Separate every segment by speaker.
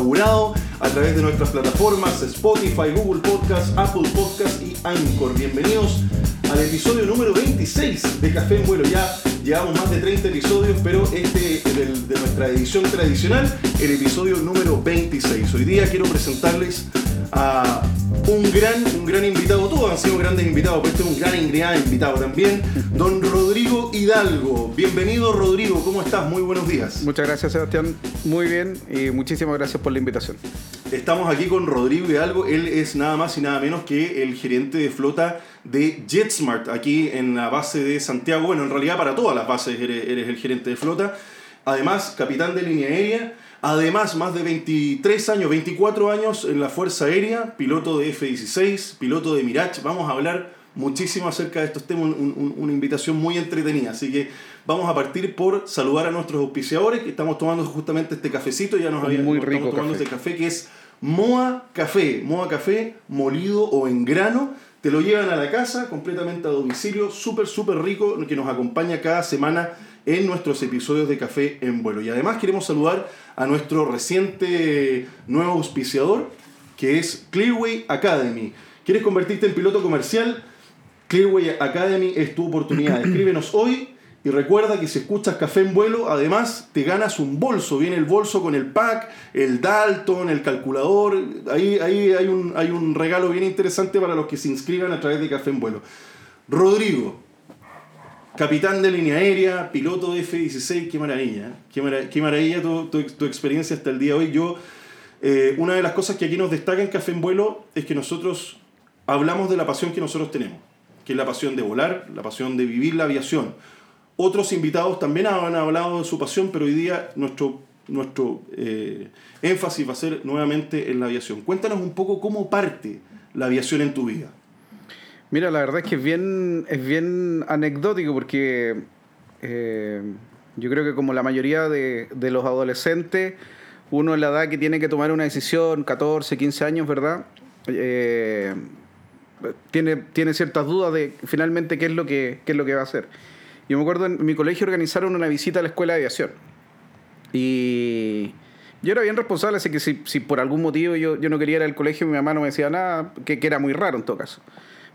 Speaker 1: a través de nuestras plataformas Spotify, Google Podcast, Apple Podcast y Anchor. Bienvenidos al episodio número 26 de Café en Vuelo. Ya llevamos más de 30 episodios, pero este es el de nuestra edición tradicional, el episodio número 26. Hoy día quiero presentarles a un gran, un gran invitado. Todos han sido grandes invitados, pero este es un gran, gran invitado también. Don Rodrigo Hidalgo. Bienvenido, Rodrigo. ¿Cómo estás? Muy buenos días.
Speaker 2: Muchas gracias, Sebastián. Muy bien y muchísimas gracias por la invitación.
Speaker 1: Estamos aquí con Rodrigo Hidalgo. Él es nada más y nada menos que el gerente de flota de JetSmart, aquí en la base de Santiago. Bueno, en realidad para todas las bases eres, eres el gerente de flota. Además, capitán de línea aérea. Además, más de 23 años, 24 años en la Fuerza Aérea, piloto de F-16, piloto de Mirage. Vamos a hablar muchísimo acerca de estos temas, un- un- una invitación muy entretenida. Así que vamos a partir por saludar a nuestros auspiciadores, que estamos tomando justamente este cafecito, ya nos habían
Speaker 2: muy
Speaker 1: estamos tomando
Speaker 2: café.
Speaker 1: este café que es Moa Café. Moa Café molido o en grano. Te lo llevan a la casa completamente a domicilio, súper, súper rico, que nos acompaña cada semana en nuestros episodios de Café en Vuelo. Y además queremos saludar a nuestro reciente nuevo auspiciador, que es Clearway Academy. ¿Quieres convertirte en piloto comercial? Clearway Academy es tu oportunidad. Escríbenos hoy y recuerda que si escuchas Café en Vuelo, además te ganas un bolso. Viene el bolso con el pack, el Dalton, el calculador. Ahí, ahí hay, un, hay un regalo bien interesante para los que se inscriban a través de Café en Vuelo. Rodrigo, capitán de línea aérea, piloto de F-16, qué maravilla. Qué, mara- qué maravilla tu, tu- tu experiencia hasta el día de hoy. Yo, eh, una de las cosas que aquí nos destaca en Café en Vuelo es que nosotros hablamos de la pasión que nosotros tenemos, que es la pasión de volar, la pasión de vivir la aviación. Otros invitados también han hablado de su pasión, pero hoy día nuestro, nuestro eh, énfasis va a ser nuevamente en la aviación. Cuéntanos un poco cómo parte la aviación en tu vida.
Speaker 2: Mira, la verdad es que es bien, bien anecdótico porque eh, yo creo que como la mayoría de, los adolescentes, uno en la edad que tiene que tomar una decisión, 14, 15 años, ¿verdad? Eh, tiene, ciertas dudas de finalmente qué es lo que, va a hacer. Yo me acuerdo en mi colegio organizaron una visita a la escuela de aviación. Y yo era bien responsable, así que si, por algún motivo yo, yo no quería ir al colegio, mi mamá no me decía nada, que, que era muy raro en todo caso.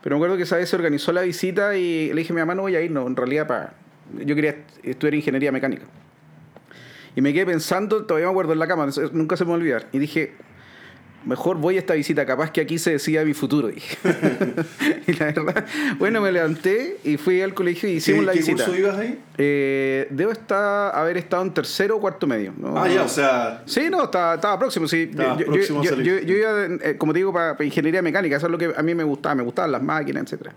Speaker 2: Pero me acuerdo que esa vez se organizó la visita y le dije a mi mamá, no voy a ir, no, en realidad para... Yo quería estudiar ingeniería mecánica. Y me quedé pensando, todavía me acuerdo en la cama, nunca se me va a olvidar. Y dije, mejor voy a esta visita, capaz que aquí se decida mi futuro. Dije. y la verdad, bueno, me levanté y fui al colegio y hicimos
Speaker 1: ¿Qué,
Speaker 2: la
Speaker 1: qué
Speaker 2: visita.
Speaker 1: curso ibas ahí?
Speaker 2: Eh, debo estar, haber estado en tercero o cuarto medio. ¿no?
Speaker 1: Ah, ya, o sea,
Speaker 2: Sí, no, estaba, estaba próximo. Sí.
Speaker 1: Estaba
Speaker 2: yo, yo-
Speaker 1: próximo a
Speaker 2: yo-
Speaker 1: salir.
Speaker 2: yo- yo iba, eh, como te digo, para, ingeniería mecánica. Eso es lo que a mí me gustaba. Me gustaban las máquinas, etcétera.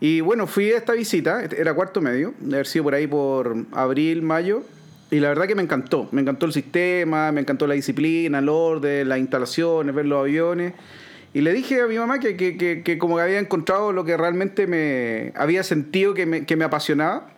Speaker 2: Y bueno, fui a esta visita. Era cuarto medio. De haber sido por ahí por abril, mayo. Y la verdad que me encantó. Me encantó el sistema, me encantó la disciplina, el orden, las instalaciones, ver los aviones. Y le dije a mi mamá que, que, que, como que había encontrado lo que realmente me había sentido que me, que me apasionaba.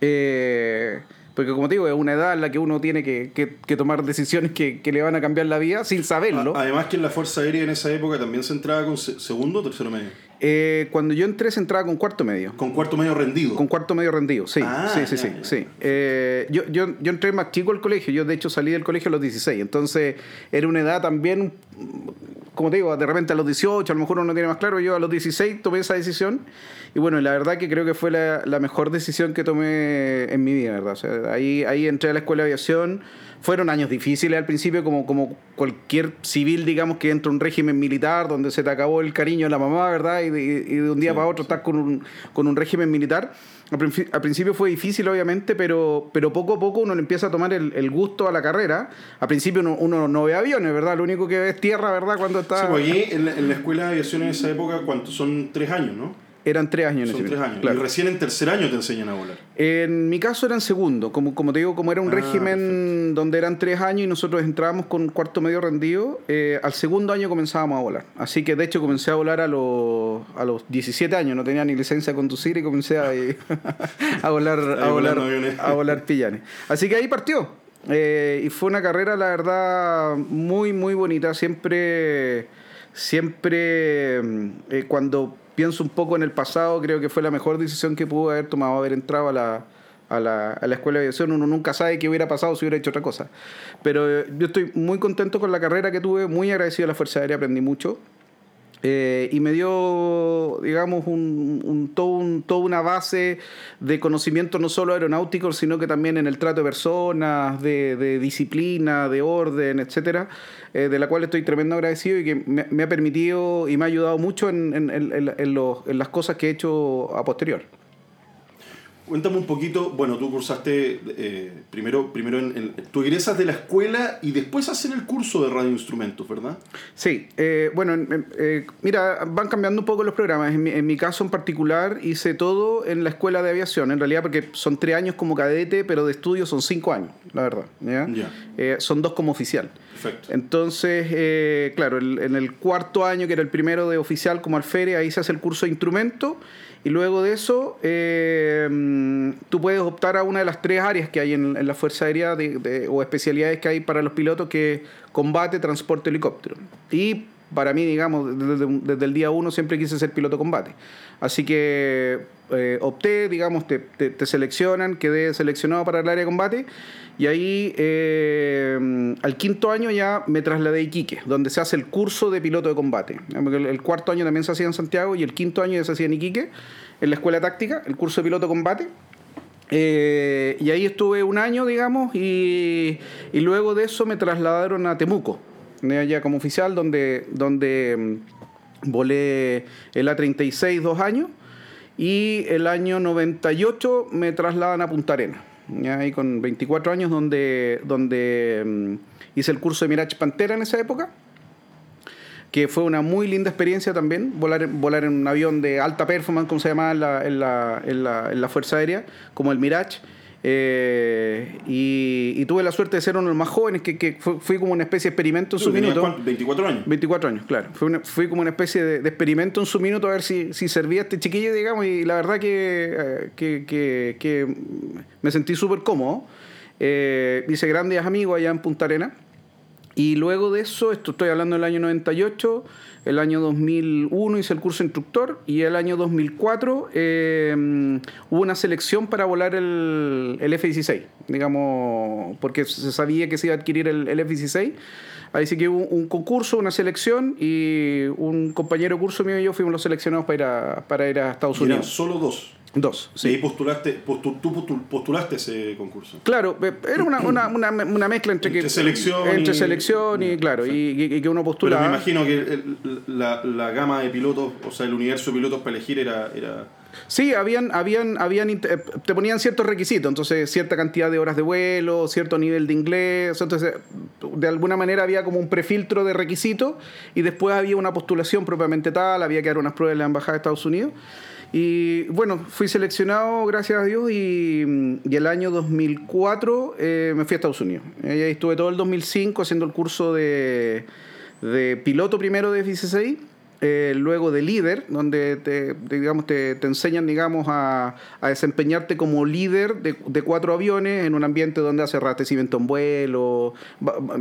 Speaker 2: Eh, porque como te digo, es una edad en la que uno tiene que, que- tomar decisiones que, que le van a cambiar la vida sin saberlo.
Speaker 1: además que en la Fuerza Aérea en esa época también se entraba con se- segundo o tercero medio.
Speaker 2: Eh, cuando yo entré se entraba con cuarto medio.
Speaker 1: Con cuarto medio rendido.
Speaker 2: Con cuarto medio rendido, sí.
Speaker 1: Ah,
Speaker 2: sí, sí,
Speaker 1: ya,
Speaker 2: sí.
Speaker 1: ya.
Speaker 2: sí. Eh, yo, yo, yo entré más chico al colegio. Yo, de hecho, salí del colegio a los 16. Entonces, era una edad también, como te digo, de repente a los 18, a lo mejor uno no tiene más claro. Yo a los 16 tomé esa decisión. Y bueno, la verdad que creo que fue la, la mejor decisión que tomé en mi vida, ¿verdad? O sea, ahí, ahí entré a la escuela de aviación. Fueron años difíciles al principio, como, como cualquier civil, digamos, que entra a un régimen militar donde se te acabó el cariño de la mamá, ¿verdad? Y de, y de un día
Speaker 1: Sí,
Speaker 2: para otro estás con un, con un régimen militar. Al principio fue difícil, obviamente, pero, pero poco a poco uno le empieza a tomar el, el gusto a la carrera. Al principio uno, uno no ve aviones, ¿verdad? Lo único que ve es tierra, ¿verdad? Cuando está...
Speaker 1: Sí, pues allí en la, en la escuela de aviación en esa época, ¿cuántos? Son tres años, ¿no?
Speaker 2: Eran tres años en
Speaker 1: Son
Speaker 2: ese
Speaker 1: tres años.
Speaker 2: claro.
Speaker 1: Y recién en tercer año te enseñan a volar.
Speaker 2: En mi caso eran segundo, como, como te digo, como era un
Speaker 1: Ah,
Speaker 2: régimen donde eran tres años y nosotros entrábamos con cuarto medio rendido, eh, al segundo año comenzábamos a volar. Así que de hecho comencé a volar a los, a los 17 años, no tenía ni licencia de conducir y comencé a, a volar, a volar, a volar pillanes. Así que ahí partió. eh, y fue una carrera, la verdad, muy, muy bonita. Siempre, siempre, mm, eh, cuando pienso un poco en el pasado, creo que fue la mejor decisión que pudo haber tomado haber entrado a la, a la, a la escuela de aviación. Uno nunca sabe qué hubiera pasado si hubiera hecho otra cosa. Pero eh, yo estoy muy contento con la carrera que tuve, muy agradecido a la Fuerza Aérea, aprendí mucho. Eh, y me dio, digamos, un, un, todo un, toda una base de conocimiento no solo aeronáutico, sino que también en el trato de personas, de, disciplina, de orden, etcétera, eh, de la cual estoy tremendo agradecido y que me, me ha permitido y me ha ayudado mucho en, en, en, en los, en las cosas que he hecho a posterior.
Speaker 1: Cuéntame un poquito, bueno, tú cursaste eh, primero, primero en, en, tú egresas de la escuela y después hacen el curso de radioinstrumentos, ¿verdad?
Speaker 2: Sí, eh, bueno, eh, mira, van cambiando un poco los programas. En mi, en mi, caso en particular hice todo en la escuela de aviación, en realidad porque son tres años como cadete, pero de estudio son cinco años, la verdad. ¿ya?
Speaker 1: Ya.
Speaker 2: son dos como oficial. Entonces, claro, el, en el cuarto año, que era el primero de oficial como alférez, ahí se hace el curso de instrumento. Y luego de eso, eh, tú puedes optar a una de las tres áreas que hay en, la Fuerza Aérea o especialidades que hay para los pilotos, que combate, transporte, helicóptero. Y para mí, digamos, desde, el día uno siempre quise ser piloto combate. Así que eh, opté, digamos, te, te, seleccionan, quedé seleccionado para el área de combate y ahí eh, al quinto año ya me trasladé a Iquique, donde se hace el curso de piloto de combate. El, cuarto año también se hacía en Santiago y el quinto año ya se hacía en Iquique, en la escuela táctica, el curso de piloto de combate. Eh, y ahí estuve un año, digamos, y, luego de eso me trasladaron a Temuco, allá como oficial, donde, donde mm, volé el A36 dos años y el año 98 me trasladan a Punta Arenas. Ya ahí con 24 años, donde, donde um, hice el curso de Mirage Pantera en esa época, que fue una muy linda experiencia también, volar, volar en un avión de alta performance, como se llama en la, en la, en la, en la Fuerza Aérea, como el Mirage. Eh, y, y, tuve la suerte de ser uno de los más jóvenes, que, que fui, fui, como una especie de experimento en su minuto.
Speaker 1: Cuánto? 24 años.
Speaker 2: 24 años, claro. Fui, una, fui como una especie de, de, experimento en su minuto a ver si, si servía este chiquillo, digamos, y la verdad que, eh, que, que, que, me sentí súper cómodo. Eh, hice grandes amigos allá en Punta Arena. Y luego de eso, esto estoy hablando del año 98, el año 2001 hice el curso instructor y el año 2004 eh, hubo una selección para volar el, el, F-16, digamos, porque se sabía que se iba a adquirir el, el F-16. Así que hubo un concurso, una selección y un compañero curso mío y yo fuimos los seleccionados para ir a, para ir a Estados Unidos.
Speaker 1: solo dos.
Speaker 2: Dos.
Speaker 1: Sí. Y postulaste, postul, tú postulaste ese concurso.
Speaker 2: Claro, era una, una, una, una mezcla entre,
Speaker 1: entre
Speaker 2: que,
Speaker 1: selección,
Speaker 2: entre
Speaker 1: y,
Speaker 2: selección y, claro, y, y, que uno postula.
Speaker 1: Pero me imagino que el, la, la, gama de pilotos, o sea, el universo de pilotos para elegir era. era...
Speaker 2: Sí, habían, habían, habían, te ponían ciertos requisitos, entonces cierta cantidad de horas de vuelo, cierto nivel de inglés, entonces de alguna manera había como un prefiltro de requisitos y después había una postulación propiamente tal, había que dar unas pruebas en la Embajada de Estados Unidos. Y bueno, fui seleccionado, gracias a Dios, y, el año 2004 eh, me fui a Estados Unidos. Y ahí estuve todo el 2005 haciendo el curso de, de piloto primero de F-16 eh, luego de líder, donde te, digamos, te, te enseñan digamos, a, a, desempeñarte como líder de, de, cuatro aviones en un ambiente donde hace abastecimiento en vuelo,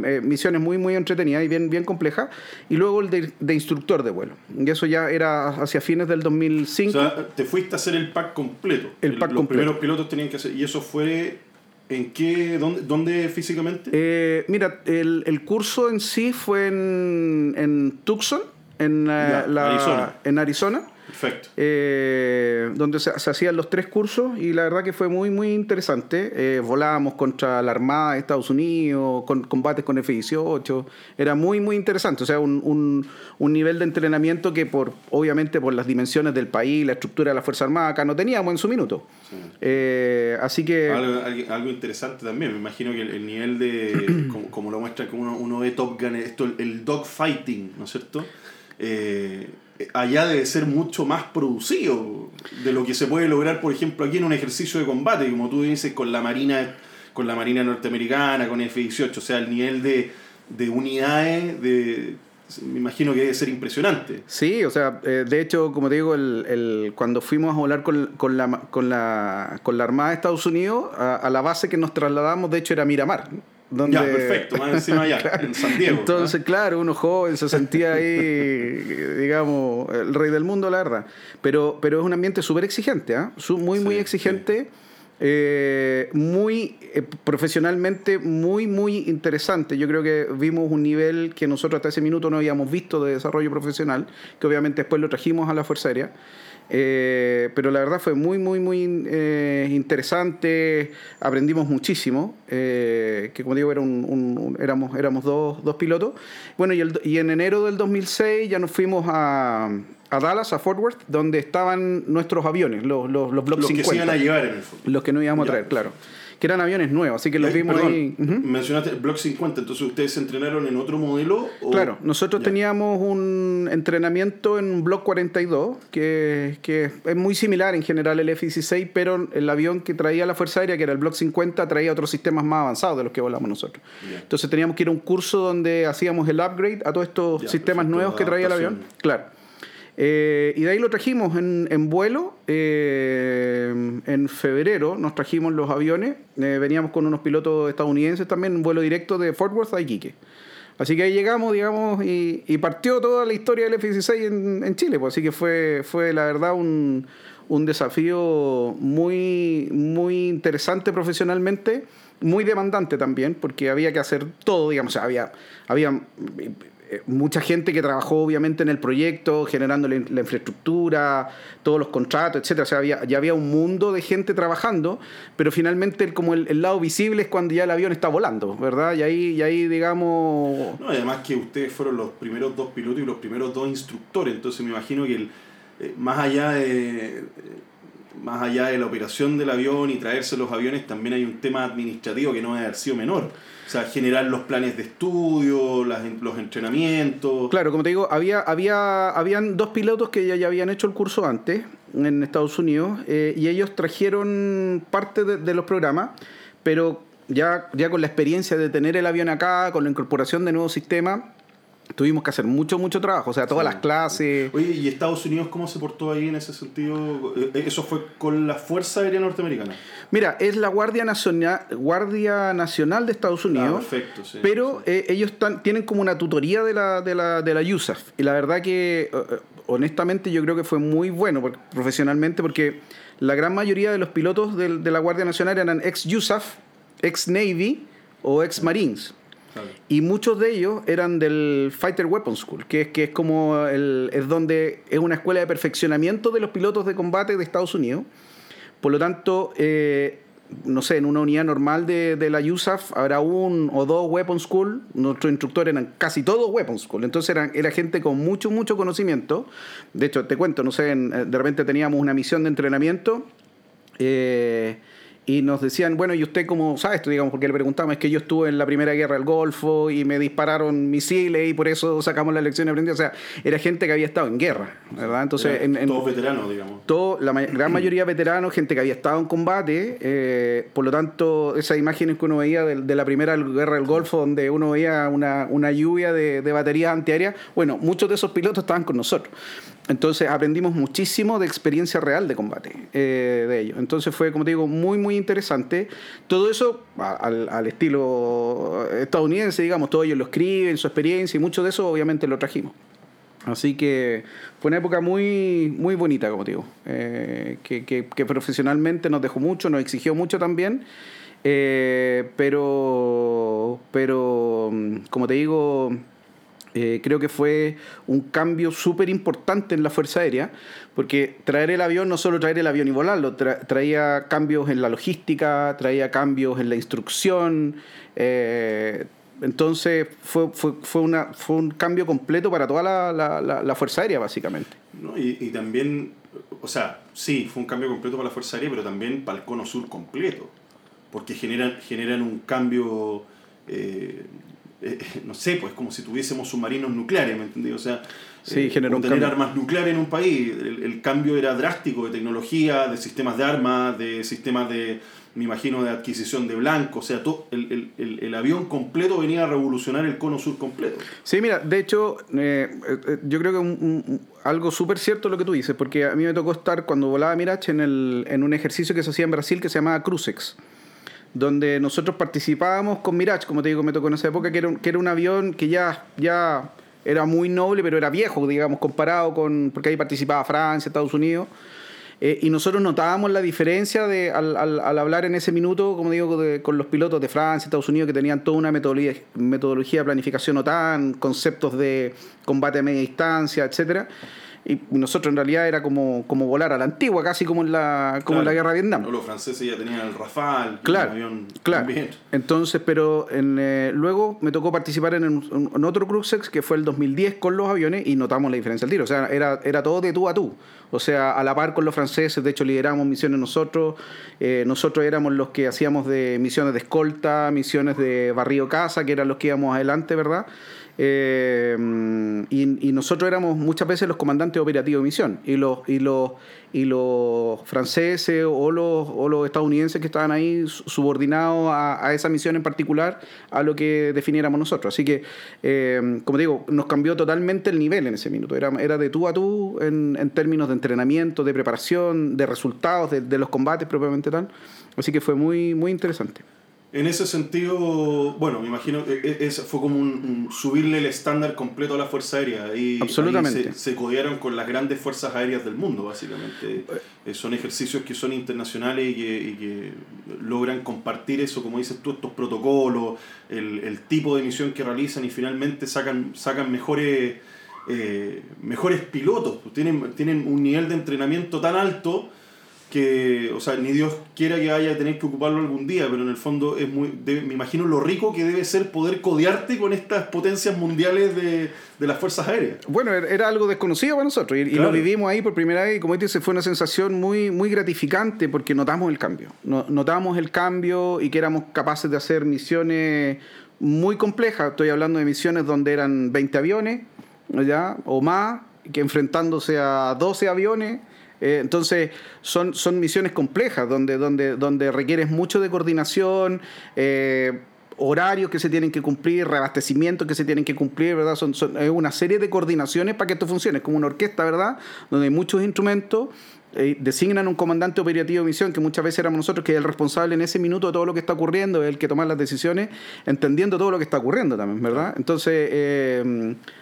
Speaker 2: eh, misiones muy, muy entretenidas y bien, bien complejas, y luego el de, de, instructor de vuelo. Y eso ya era hacia fines del 2005.
Speaker 1: O sea, te fuiste a hacer el pack completo.
Speaker 2: El pack
Speaker 1: Los
Speaker 2: completo.
Speaker 1: primeros pilotos tenían que hacer, y eso fue ¿En qué, dónde, dónde físicamente?
Speaker 2: Eh, mira, el, el, curso en sí fue en, en Tucson, en,
Speaker 1: ya,
Speaker 2: la,
Speaker 1: Arizona.
Speaker 2: en Arizona.
Speaker 1: Perfecto.
Speaker 2: Eh, donde se, se, hacían los tres cursos y la verdad que fue muy, muy interesante. Eh, volábamos contra la Armada de Estados Unidos, con combates con F-18. Era muy, muy interesante. O sea, un, un, un, nivel de entrenamiento que, por obviamente, por las dimensiones del país, la estructura de la Fuerza Armada, acá no teníamos en su minuto. Sí. Eh, así que.
Speaker 1: Algo, algo, interesante también. Me imagino que el, el nivel de. como, como, lo muestra como uno, uno ve Top Gun, esto, el, el dogfighting, ¿no es cierto? Eh, allá debe ser mucho más producido de lo que se puede lograr, por ejemplo, aquí en un ejercicio de combate, como tú dices, con la Marina, con la Marina norteamericana, con F-18, o sea, el nivel de, de unidades, de, me imagino que debe ser impresionante.
Speaker 2: Sí, o sea, eh, de hecho, como te digo, el, el, cuando fuimos a volar con, con, la, con, la, con la Armada de Estados Unidos, a, a, la base que nos trasladamos, de hecho, era Miramar. Donde...
Speaker 1: Ya, perfecto, más encima allá, en San Diego.
Speaker 2: Entonces, claro, uno joven se sentía ahí, digamos, el rey del mundo, la verdad. Pero, pero es un ambiente súper exigente, ¿ah? Muy, muy
Speaker 1: Sí,
Speaker 2: exigente. eh, muy eh, profesionalmente muy muy interesante yo creo que vimos un nivel que nosotros hasta ese minuto no habíamos visto de desarrollo profesional que obviamente después lo trajimos a la Fuerza Aérea eh, pero la verdad fue muy, muy, muy eh, interesante. Aprendimos muchísimo. eh, que como digo, era un, un- un- éramos, éramos dos, dos pilotos. Bueno, y, el- y en enero del 2006 ya nos fuimos a, a Dallas, a Fort Worth, donde estaban nuestros aviones, los, los, los Block
Speaker 1: Los que
Speaker 2: 50.
Speaker 1: se iban a llevar en el.
Speaker 2: Los que no íbamos a traer, claro. Que eran aviones nuevos, así que los
Speaker 1: Eh,
Speaker 2: vimos
Speaker 1: perdón,
Speaker 2: ahí. Ujú.
Speaker 1: Mencionaste el Block 50, entonces ustedes se entrenaron en otro modelo. o-
Speaker 2: Claro, nosotros teníamos un entrenamiento en un Block 42, que, que es muy similar en general el F-16, pero el avión que traía la Fuerza Aérea, que era el Block 50, traía otros sistemas más avanzados de los que volamos nosotros. Entonces teníamos que ir a un curso donde hacíamos el upgrade a todos estos sistemas nuevos que traía el avión. Claro. Eh, y de ahí lo trajimos en, en vuelo. eh, en febrero nos trajimos los aviones. eh, veníamos con unos pilotos estadounidenses también, un vuelo directo de Fort Worth a Iquique. Así que ahí llegamos, digamos, y, y partió toda la historia del F-16 en, en Chile. Pues, así que fue, fue la verdad un, un desafío muy, muy interesante profesionalmente, muy demandante también, porque había que hacer todo, digamos, o sea, había, había mucha gente que trabajó obviamente en el proyecto, generando la, infraestructura, todos los contratos, etcétera. O sea, había, ya había un mundo de gente trabajando, pero finalmente como el, lado visible es cuando ya el avión está volando, ¿verdad? Y ahí, y ahí digamos...
Speaker 1: No, además que ustedes fueron los primeros dos pilotos y los primeros dos instructores, entonces me imagino que el, eh, más allá de eh, más allá de la operación del avión y traerse los aviones, también hay un tema administrativo que no debe haber sido menor. O sea, generar los planes de estudio, las, los entrenamientos.
Speaker 2: Claro, como te digo, había, había, habían dos pilotos que ya, ya habían hecho el curso antes en Estados Unidos eh, y ellos trajeron parte de, de los programas, pero ya, ya con la experiencia de tener el avión acá, con la incorporación de nuevos sistemas, tuvimos que hacer mucho, mucho trabajo. O sea, todas
Speaker 1: Sí.
Speaker 2: las clases.
Speaker 1: Oye, ¿y Estados Unidos cómo se portó ahí en ese sentido? Eh, ¿Eso fue con la Fuerza Aérea Norteamericana?
Speaker 2: Mira, es la Guardia Nacional, Guardia Nacional de Estados Unidos.
Speaker 1: Ah, perfecto, sí.
Speaker 2: Pero eh, ellos tienen como una tutoría de la, de la, de la USAF. Y la verdad que, eh, honestamente, yo creo que fue muy bueno profesionalmente porque la gran mayoría de los pilotos del- de, la Guardia Nacional eran ex-USAF, ex-Navy o ex-Marines.
Speaker 1: Claro.
Speaker 2: Y muchos de ellos eran del Fighter Weapons School, que es, que es como el, es donde es una escuela de perfeccionamiento de los pilotos de combate de Estados Unidos. Por lo tanto, eh, no sé, en una unidad normal de, de la USAF habrá un o dos Weapons School. Nuestros instructores eran casi todos Weapons School. Entonces eran, era gente con mucho, mucho conocimiento. De hecho, te cuento, no sé, en- eh, de repente teníamos una misión de entrenamiento. eh, y nos decían, bueno, ¿y usted cómo sabe esto? Digamos, porque le preguntamos, es que yo estuve en la primera guerra del Golfo y me dispararon misiles y por eso sacamos la lección aprendida. O sea, era gente que había estado en guerra, ¿verdad? Entonces, en, en-
Speaker 1: todos veteranos, digamos.
Speaker 2: todo, la gran mayoría veteranos, gente que había estado en combate, eh, por lo tanto, esas imágenes que uno veía de, de la primera guerra del Golfo, donde uno veía una, una lluvia de, de baterías antiaéreas, bueno, muchos de esos pilotos estaban con nosotros. Entonces aprendimos muchísimo de experiencia real de combate eh, de ellos. Entonces fue, como te digo, muy, muy interesante. Todo eso al, estilo estadounidense, digamos, todos ellos lo escriben, su experiencia y mucho de eso obviamente lo trajimos. Así que fue una época muy, muy bonita, como te digo, eh, que profesionalmente nos dejó mucho, nos exigió mucho también, eh, pero, pero, mm, como te digo, eh, creo que fue un cambio súper importante en la Fuerza Aérea, porque traer el avión, no solo traer el avión y volarlo, tra- traía cambios en la logística, traía cambios en la instrucción, eh, entonces fue, fue, fue, un cambio completo para toda la- la Fuerza Aérea, básicamente.
Speaker 1: ¿no? Y, y también, o sea, sí, fue un cambio completo para la Fuerza Aérea, pero también para el Cono Sur completo, porque generan, generan un cambio, eh, eh, no sé, pues como si tuviésemos submarinos nucleares, ¿me entendí? O sea,
Speaker 2: Sí,
Speaker 1: eh,
Speaker 2: generó
Speaker 1: tener
Speaker 2: cambio.
Speaker 1: armas nucleares en un país, el, el cambio era drástico de tecnología, de sistemas de armas, de sistemas de, me imagino, de adquisición de blanco, o sea, todo, el, el, el, el avión completo venía a revolucionar el Cono Sur completo.
Speaker 2: Sí, mira, de hecho, eh, eh, yo creo que un- un- un- algo súper cierto lo que tú dices, porque a mí me tocó estar cuando volaba Mirage en, el, en un ejercicio que se hacía en Brasil que se llamaba Crucex, donde nosotros participábamos con Mirage, como te digo, me tocó en esa época, que era un, que era un avión que ya, ya era muy noble, pero era viejo, digamos, comparado con, porque ahí participaba Francia, Estados Unidos. Eh, y nosotros notábamos la diferencia de, al, al, hablar en ese minuto, como digo, con los pilotos de Francia, Estados Unidos, que tenían toda una metodología, metodología de planificación OTAN, conceptos de combate a media distancia, etcétera y nosotros en realidad era como, como volar a la antigua, casi como en la, como en la guerra de Vietnam.
Speaker 1: los franceses ya tenían el Rafale,
Speaker 2: claro, avión claro. También. Entonces, pero en, eh, luego me tocó participar en, en, otro Cruisex que fue el 2010 con los aviones y notamos la diferencia del tiro. O sea, era, era todo de tú a tú. O sea, a la par con los franceses, de hecho lideramos misiones nosotros. Eh, nosotros éramos los que hacíamos de misiones de escolta, misiones de barrio casa, que eran los que íbamos adelante, ¿verdad? Eh, y, nosotros éramos muchas veces los comandantes operativos de misión. Y los, y los, y los franceses o los, o los estadounidenses que estaban ahí subordinados a, esa misión en particular a lo que definiéramos nosotros. Así que, eh, como digo, nos cambió totalmente el nivel en ese minuto. Era, era de tú a tú en, en términos de entrenamiento, de preparación, de resultados, de, de los combates propiamente tal. Así que fue muy, muy interesante.
Speaker 1: En ese sentido, bueno, me imagino que e, fue como un, subirle el estándar completo a la Fuerza Aérea. Y,
Speaker 2: Absolutamente.
Speaker 1: se, codearon con las grandes fuerzas aéreas del mundo, básicamente. Eh, son ejercicios que son internacionales y que, logran compartir eso, como dices tú, estos protocolos, el, tipo de misión que realizan y finalmente sacan, sacan mejores, eh, mejores pilotos. Tienen, tienen un nivel de entrenamiento tan alto que, o sea, ni Dios quiera que vaya a tener que ocuparlo algún día, pero en el fondo es muy, me imagino lo rico que debe ser poder codearte con estas potencias mundiales de, de las fuerzas aéreas.
Speaker 2: Bueno, er, era algo desconocido para nosotros y, lo vivimos ahí por primera vez y como dices, fue una sensación muy, muy gratificante porque notamos el cambio, notamos el cambio y que éramos capaces de hacer misiones muy complejas, estoy hablando de misiones donde eran 20 aviones, ¿ya? O más, que enfrentándose a 12 aviones eh, entonces, son, son misiones complejas donde, donde, donde requieres mucho de coordinación, eh, horarios que se tienen que cumplir, reabastecimientos que se tienen que cumplir, ¿verdad? Son, son, es una serie de coordinaciones para que esto funcione. Es como una orquesta, ¿verdad? Donde hay muchos instrumentos. Eh, designan un comandante operativo de misión, que muchas veces éramos nosotros, que es el responsable en ese minuto de todo lo que está ocurriendo, es el que toma las decisiones, entendiendo todo lo que está ocurriendo también, ¿verdad? Entonces,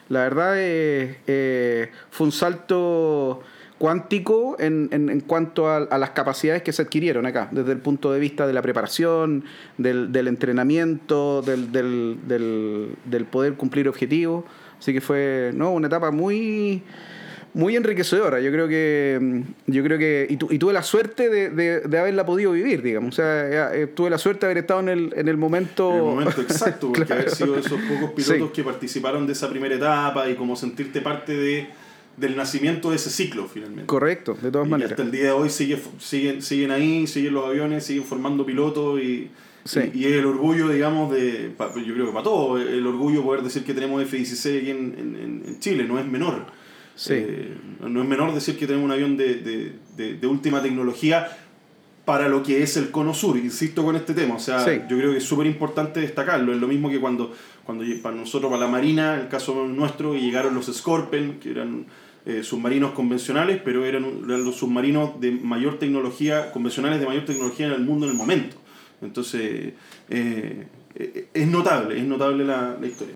Speaker 2: la verdad es, fue un salto cuántico en, en, cuanto a, las capacidades que se adquirieron acá, desde el punto de vista de la preparación, del, del entrenamiento, del, del, del, poder cumplir objetivos. Así que fue ¿no? una etapa muy muy enriquecedora. Yo creo que. Yo creo que y, tuve la suerte de, de, haberla podido vivir, digamos. O sea, eh, tuve la suerte de haber estado en el, en el momento.
Speaker 1: En el momento exacto, porque haber sido esos pocos pilotos que participaron de esa primera etapa y como sentirte parte de del nacimiento de ese ciclo finalmente.
Speaker 2: Correcto, de todas maneras.
Speaker 1: hasta el día de hoy sigue, siguen, siguen ahí, siguen los aviones, siguen formando pilotos y, y, el orgullo, digamos, de, yo creo que para todos, el orgullo poder decir que tenemos F-16 aquí en, en, Chile, no es menor. Eh, no es menor decir que tenemos un avión de, de, de, última tecnología para lo que es el Cono Sur, insisto con este tema, o sea, yo creo que es súper importante destacarlo, es lo mismo que cuando, cuando para nosotros, para la Marina, el caso nuestro, llegaron los Scorpion, que eran eh, submarinos convencionales, pero eran, los submarinos de mayor tecnología, convencionales de mayor tecnología en el mundo en el momento. Entonces, eh, eh, es notable, es notable la, la, historia.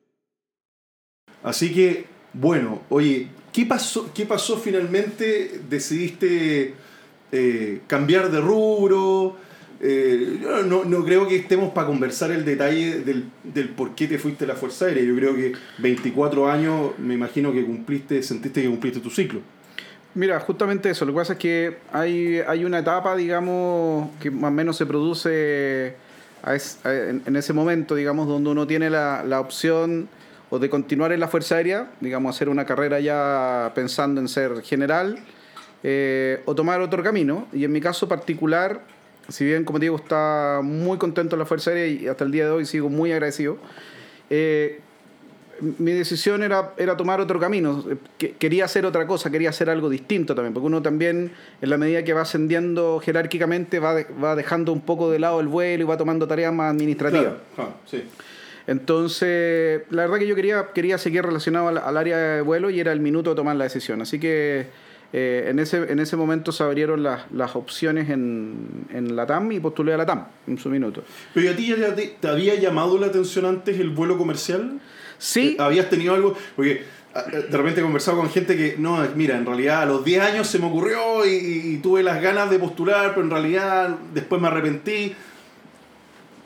Speaker 1: Así que, bueno, oye, ¿qué pasó, qué pasó finalmente? ¿Decidiste cambiar de rubro? Eh, no, no, creo que estemos para conversar el detalle del, del, por qué te fuiste a la Fuerza Aérea. Yo creo que 24 años, me imagino que cumpliste, sentiste que cumpliste tu ciclo.
Speaker 2: Mira, justamente eso. Lo que pasa es que hay, hay una etapa, digamos, que más o menos se produce en, ese momento, digamos, donde uno tiene la, la opción o de continuar en la Fuerza Aérea, digamos, hacer una carrera ya pensando en ser general, eh, o tomar otro camino. Y en mi caso particular, si bien, como digo, está muy contento en la Fuerza Aérea y hasta el día de hoy sigo muy agradecido, eh, mi decisión era, era tomar otro camino. Quería hacer otra cosa, quería hacer algo distinto también, porque uno también, en la medida que va ascendiendo jerárquicamente, va, va dejando un poco de lado el vuelo y va tomando tareas más administrativas.
Speaker 1: sí.
Speaker 2: Entonces, la verdad que yo quería, quería seguir relacionado al, al, área de vuelo y era el minuto de tomar la decisión. Así que eh, en, ese, en ese momento se abrieron las, las opciones en, en la TAM y postulé a la TAM en su minuto.
Speaker 1: ¿Pero a ti ya te, te había llamado la atención antes el vuelo comercial?
Speaker 2: Sí.
Speaker 1: ¿Habías tenido algo? Porque ah, de repente he conversado con gente que, no, mira, en realidad a los 10 años se me ocurrió y, y tuve las ganas de postular, pero en realidad después me arrepentí.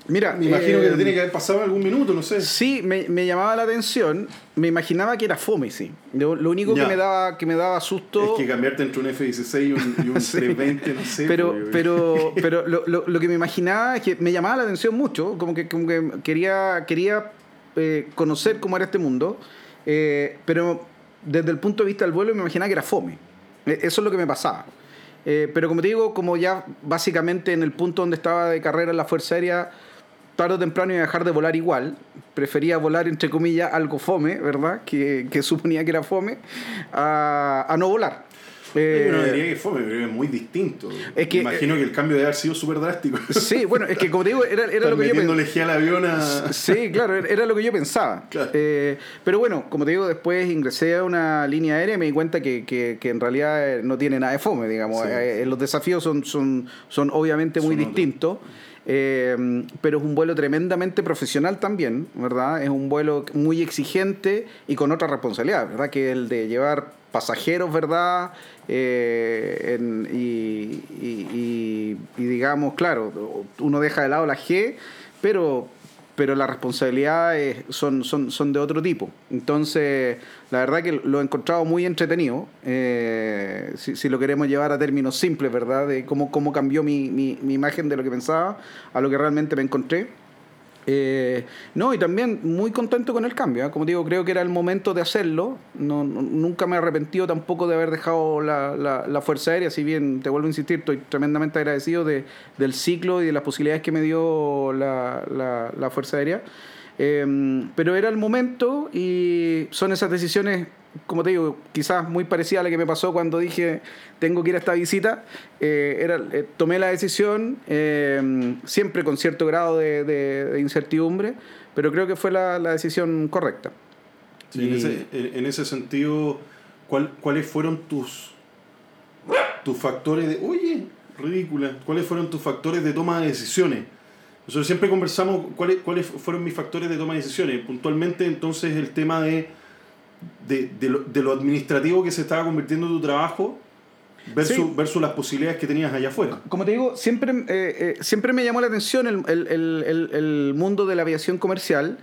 Speaker 2: Mira,
Speaker 1: Me imagino que
Speaker 2: eh,
Speaker 1: te tiene que haber pasado algún minuto, no sé.
Speaker 2: Sí, me, me llamaba la atención. Me imaginaba que era fome, sí. Lo, lo único
Speaker 1: Ya.
Speaker 2: que me daba que me daba susto.
Speaker 1: Es que cambiarte entre un F-16 y un, y un
Speaker 2: Sí.
Speaker 1: 320, no sé.
Speaker 2: pero
Speaker 1: pues,
Speaker 2: pero pero lo, lo, lo que me imaginaba es que me llamaba la atención mucho, como que, como que quería quería eh, conocer cómo era este mundo, eh, pero desde el punto de vista del vuelo me imaginaba que era fome. Eh, Eso es lo que me pasaba. Eh, pero como te digo, como ya básicamente en el punto donde estaba de carrera en la Fuerza Aérea, tarde o temprano iba a dejar de volar igual. Prefería volar, entre comillas, algo fome, ¿verdad? Que, que suponía que era fome, a, a no volar. Eh,
Speaker 1: Yo no diría que fue, pero es muy distinto.
Speaker 2: Es que-
Speaker 1: imagino que el cambio debe haber sido súper drástico.
Speaker 2: Sí, bueno, es que como te digo, era, era lo que yo pensaba.
Speaker 1: al avión a...
Speaker 2: Sí, claro, era lo que yo pensaba.
Speaker 1: Claro.
Speaker 2: Eh, pero bueno, como te digo, después ingresé a una línea aérea y me di cuenta que, que, que en realidad eh, no tiene nada de fome, digamos.
Speaker 1: Sí.
Speaker 2: Eh, los desafíos son, son, son obviamente muy
Speaker 1: Son
Speaker 2: distintos. Eh, pero es un vuelo tremendamente profesional también, ¿verdad? Es un vuelo muy exigente y con otra responsabilidad, ¿verdad? Que el de llevar pasajeros, ¿verdad? Eh, y digamos, claro, uno deja de lado la G, pero, pero las responsabilidades son, son, son de otro tipo. Entonces, la verdad que lo he encontrado muy entretenido, eh, si, si lo queremos llevar a términos simples, ¿verdad? De cómo, cómo cambió mi, mi, mi imagen de lo que pensaba a lo que realmente me encontré. Eh, no, y también muy contento con el cambio. ¿eh? Como digo, creo que era el momento de hacerlo. No, no- nunca me he arrepentido tampoco de haber dejado la, la- la Fuerza Aérea. Si bien, te vuelvo a insistir, estoy tremendamente agradecido de, del ciclo y de las posibilidades que me dio la, la- Fuerza Aérea. Eh, pero era el momento y son esas decisiones, como te digo, quizás muy parecidas a la que me pasó cuando dije tengo que ir a esta visita. Eh, era, eh, tomé la decisión, eh, siempre con cierto grado de, de- de incertidumbre, pero creo que fue la, la decisión correcta.
Speaker 1: Sí, ese, en ese sentido, ¿cuál- ¿cuáles fueron tus, tus factores de... Oye, ridícula. ¿Cuáles fueron tus factores de toma de decisiones? Nosotros siempre conversamos cuáles, cuáles fueron mis factores de toma de decisiones. Puntualmente, entonces, el tema de, de, de lo, de lo administrativo que se estaba convirtiendo en tu trabajo versus,
Speaker 2: Sí.
Speaker 1: versus las posibilidades que tenías allá afuera.
Speaker 2: Como te digo, siempre, eh, eh, siempre me llamó la atención el, el- el- el- el mundo de la aviación comercial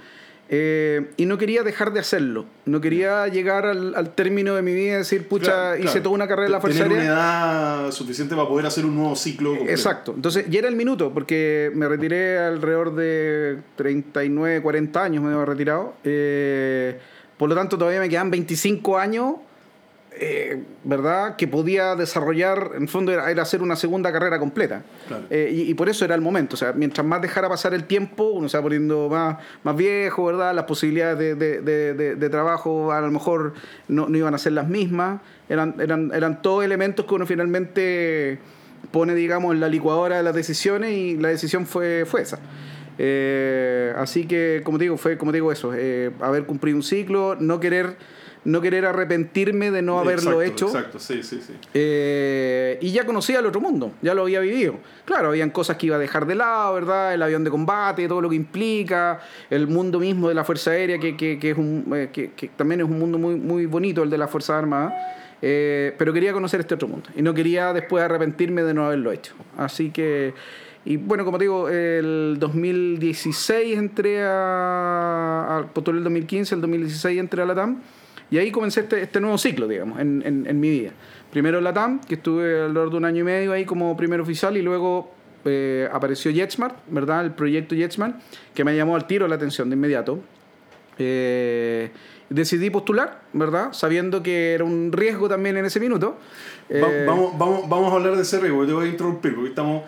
Speaker 2: eh, y no quería dejar de hacerlo. No quería llegar al, al término de mi vida y decir, pucha,
Speaker 1: Claro,
Speaker 2: hice
Speaker 1: claro.
Speaker 2: toda una carrera en la
Speaker 1: Tener
Speaker 2: Fuerza
Speaker 1: una
Speaker 2: Aérea.
Speaker 1: edad suficiente para poder hacer un nuevo ciclo. completo.
Speaker 2: Exacto. Entonces, ya era el minuto, porque me retiré alrededor de 39, 40 años, me había retirado. Eh, por lo tanto, todavía me quedan 25 años, eh, ¿verdad? Que podía desarrollar, en el fondo era, era hacer una segunda carrera completa.
Speaker 1: Claro.
Speaker 2: Eh, y, y por eso era el momento. O sea, mientras más dejara pasar el tiempo, uno se va poniendo más, más viejo, ¿verdad? Las posibilidades de, de- de- de- de trabajo a lo mejor no, no iban a ser las mismas. Eran, eran, eran todos elementos que uno finalmente pone, digamos, en la licuadora de las decisiones y la decisión fue, fue esa. Eh, así que, como te digo, fue como te digo eso, haber cumplido un ciclo, no querer, no querer arrepentirme de no haberlo
Speaker 1: Exacto,
Speaker 2: hecho.
Speaker 1: Exacto, sí, sí, sí.
Speaker 2: Eh, y ya conocía el otro mundo, ya lo había vivido. Claro, habían cosas que iba a dejar de lado, ¿verdad? El avión de combate, todo lo que implica, el mundo mismo de la Fuerza Aérea, que, que- que es un, eh, que, que también es un mundo muy, muy bonito, el de las Fuerzas Armadas. Eh, pero quería conocer este otro mundo y no quería después arrepentirme de no haberlo hecho. Así que, y bueno, como te digo, el 2016 entré a, a postulé el 2015, el 2016 entré a la TAM y ahí comencé este, este nuevo ciclo, digamos, en, en, en mi vida. Primero en la TAM, que estuve alrededor de un año y medio ahí como primer oficial y luego eh, apareció JetSmart, ¿verdad? El proyecto JetSmart, que me llamó al tiro la atención de inmediato. Eh, decidí postular, ¿verdad? Sabiendo que era un riesgo también en ese minuto.
Speaker 1: Va-
Speaker 2: Eh,
Speaker 1: vamos, vamos, vamos a hablar de ese riesgo, te voy a interrumpir porque estamos,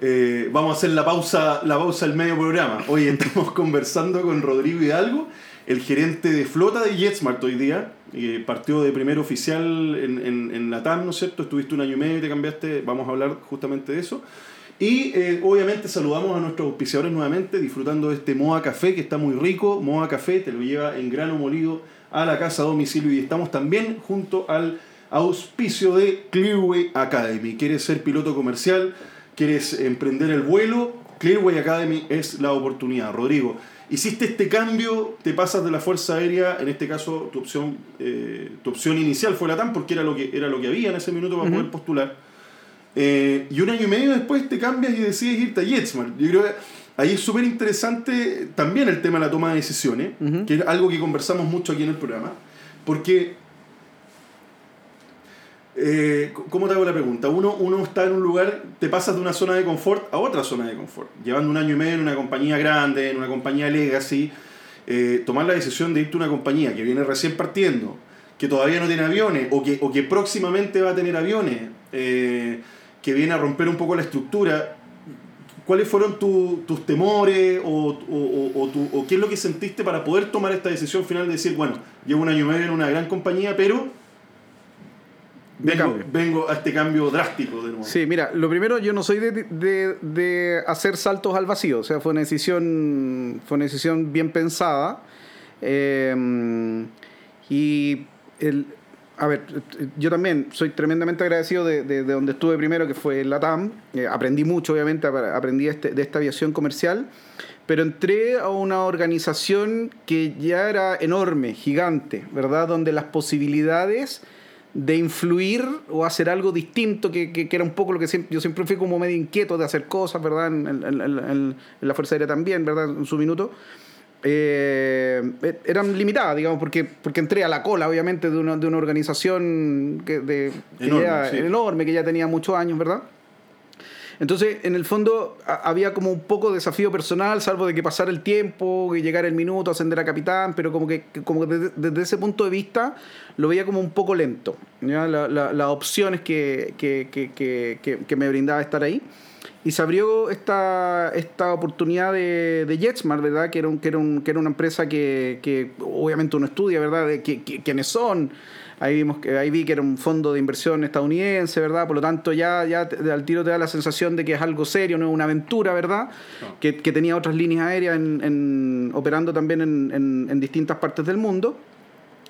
Speaker 1: eh, vamos a hacer la pausa, la pausa del medio programa. Hoy estamos conversando con Rodrigo Hidalgo, el gerente de flota de JetSmart hoy día. eh, partió de primer oficial en, en, en la TAM, ¿no es cierto? Estuviste un año y medio y te cambiaste, vamos a hablar justamente de eso. Y eh, obviamente saludamos a nuestros auspiciadores nuevamente, disfrutando de este Moa Café que está muy rico. Moa Café te lo lleva en grano molido a la casa domicilio y estamos también junto al auspicio de Clearway Academy. ¿Quieres ser piloto comercial? ¿Quieres emprender el vuelo? Clearway Academy es la oportunidad. Rodrigo, hiciste este cambio, te pasas de la Fuerza Aérea, en este caso tu opción, eh, tu opción inicial fue la TAM porque era lo que, era lo que había en ese minuto para poder postular. Eh, y un año y medio después te cambias y decides irte a Jetsmart. Yo creo que ahí es súper interesante también el tema de la toma de decisiones, que es algo que conversamos mucho aquí en el programa, porque eh, ¿Cómo te hago la pregunta? Uno, uno está en un lugar, te pasas de una zona de confort a otra zona de confort. Llevando un año y medio en una compañía grande, en una compañía legacy, eh, tomar la decisión de irte a una compañía que viene recién partiendo, que todavía no tiene aviones o que, o que próximamente va a tener aviones, eh, que viene a romper un poco la estructura. ¿Cuáles fueron tus temores o, o, o, qué es lo que sentiste para poder tomar esta decisión final de decir, bueno, llevo un año y medio en una gran compañía, pero vengo, a este cambio drástico de nuevo.
Speaker 2: Sí, mira, lo primero, yo no soy de, hacer saltos al vacío, o sea, fue una decisión, fue una decisión bien pensada. Em, y el, a ver, yo también soy tremendamente agradecido de, donde estuve primero, que fue la TAM. Eh, aprendí mucho, obviamente, aprendí este, de esta aviación comercial, pero entré a una organización que ya era enorme, gigante, ¿verdad? Donde las posibilidades de influir o hacer algo distinto, que, que, era un poco lo que siempre, yo siempre fui como medio inquieto de hacer cosas, ¿verdad? En, en, en, la Fuerza Aérea también, ¿verdad? En su minuto. Eh, eran limitadas, digamos, porque, porque entré a la cola, obviamente, de una, de una organización que, de, enorme, que ya tenía muchos años, ¿verdad? Entonces, en el fondo, había como un poco de desafío personal, salvo de que pasara el tiempo, que llegara el minuto, ascender a capitán, pero como que, como desde, ese punto de vista lo veía como un poco lento. Las opciones que, que, me brindaba estar ahí. Y se abrió esta, esta oportunidad de, de JetSmart, ¿verdad? Que era, un, que, era un, que era una empresa que, obviamente uno estudia, ¿verdad? De quiénes son, Ahí, vimos que, ahí vi que era un fondo de inversión estadounidense, ¿verdad? Por lo tanto, ya, ya al tiro te da la sensación de que es algo serio, no es una aventura, ¿verdad? Que, tenía otras líneas aéreas en, operando también en, distintas partes del mundo.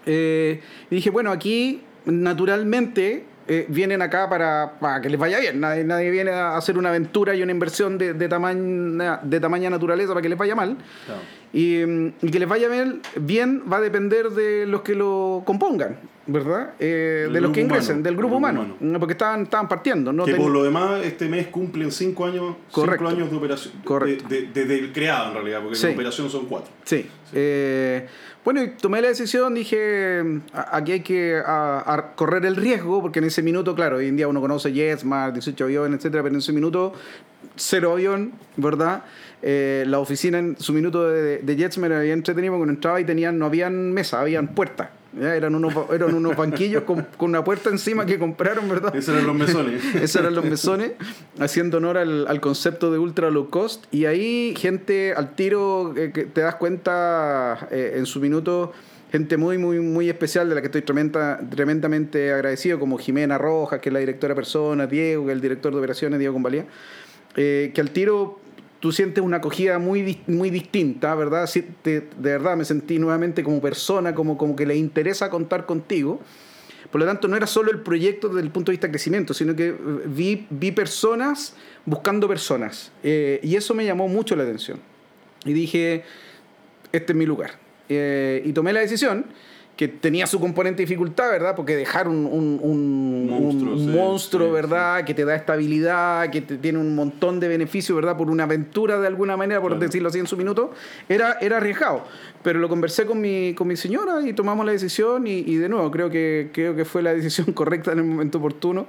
Speaker 2: Eh, y dije, bueno, aquí naturalmente eh, vienen acá para, para, que les vaya bien. Nadie, nadie, viene a hacer una aventura y una inversión de, de, tamaña, de tamaña naturaleza para que les vaya mal. Y, y, que les vaya bien, bien va a depender de los que lo compongan. ¿Verdad? Eh, de los que ingresen, del grupo humano, porque estaban, estaban partiendo.
Speaker 1: No que por lo demás, este mes cumplen cinco años, cinco años de operación. Correcto. Desde el creado, en realidad, porque la operación son cuatro.
Speaker 2: Sí. Eh, bueno, y tomé la decisión, dije, aquí hay que correr el riesgo, porque en ese minuto, claro, hoy en día uno conoce JetSmart, 18 aviones, etcétera, pero en ese minuto, cero avión, ¿verdad? Eh, la oficina en su minuto de, de JetSmart había entretenido cuando entraba y tenían, no habían mesa, habían puertas. Eran, unos, eran unos banquillos con, una puerta encima que compraron, ¿verdad?
Speaker 1: Esos eran los mesones.
Speaker 2: Esos eran los mesones, haciendo honor al, concepto de ultra low cost. Y ahí, gente al tiro, eh, que te das cuenta eh, en su minuto, gente muy, muy, muy especial de la que estoy tremenda, tremendamente agradecido, como Jimena Rojas, que es la directora persona, Diego, que es el director de operaciones, Diego Convalía, eh, que al tiro tú sientes una acogida muy, muy distinta, ¿verdad? De, verdad me sentí nuevamente como persona, como, como que le interesa contar contigo. Por lo tanto, no era solo el proyecto desde el punto de vista de crecimiento, sino que eh, vi, vi personas buscando personas. Eh, y eso me llamó mucho la atención. Y dije, este es mi lugar. Eh, y tomé la decisión que tenía su componente de dificultad, ¿verdad? Porque dejar un, un, monstruo, ¿verdad? Que te da estabilidad, que te tiene un montón de beneficios, ¿verdad? Por una aventura de alguna manera, por decirlo así en su minuto, era, era arriesgado. Pero lo conversé con mi, con mi señora y tomamos la decisión y, y de nuevo, creo que, creo que fue la decisión correcta en el momento oportuno.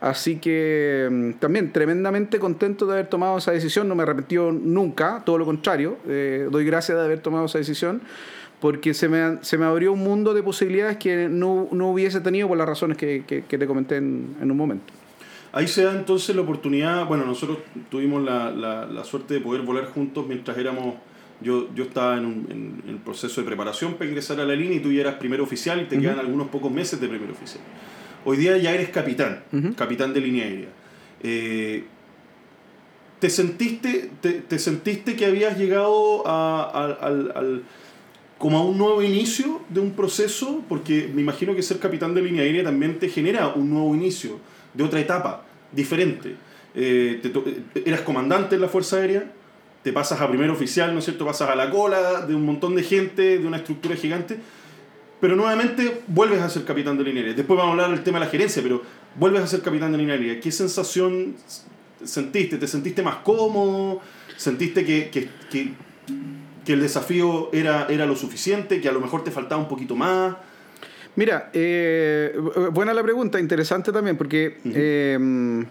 Speaker 2: Así que mm, también tremendamente contento de haber tomado esa decisión, no me arrepentió nunca, todo lo contrario, eh, doy gracias de haber tomado esa decisión porque se me, se me abrió un mundo de posibilidades que no, no hubiese tenido por las razones que, que, te comenté en, en, un momento.
Speaker 1: Ahí se da entonces la oportunidad, bueno, nosotros tuvimos la, la, la suerte de poder volar juntos mientras éramos, yo, yo estaba en, un, en, el proceso de preparación para ingresar a la línea y tú ya eras primer oficial y te quedan algunos pocos meses de primer oficial. Hoy día ya eres capitán, capitán de línea aérea. Eh, ¿te, sentiste, te, te, sentiste que habías llegado a, al como a un nuevo inicio de un proceso, porque me imagino que ser capitán de línea aérea también te genera un nuevo inicio de otra etapa diferente. Eh, eh, eras comandante en la Fuerza Aérea, te pasas a primer oficial, ¿no es cierto? Pasas a la cola de un montón de gente, de una estructura gigante, pero nuevamente vuelves a ser capitán de línea aérea. Después vamos a hablar del tema de la gerencia, pero vuelves a ser capitán de línea aérea. ¿Qué sensación sentiste? ¿Te sentiste más cómodo? ¿Sentiste que, que, que el desafío era, era lo suficiente? ¿Que a lo mejor te faltaba un poquito más?
Speaker 2: Mira, eh, bu- buena la pregunta, interesante también, porque eh,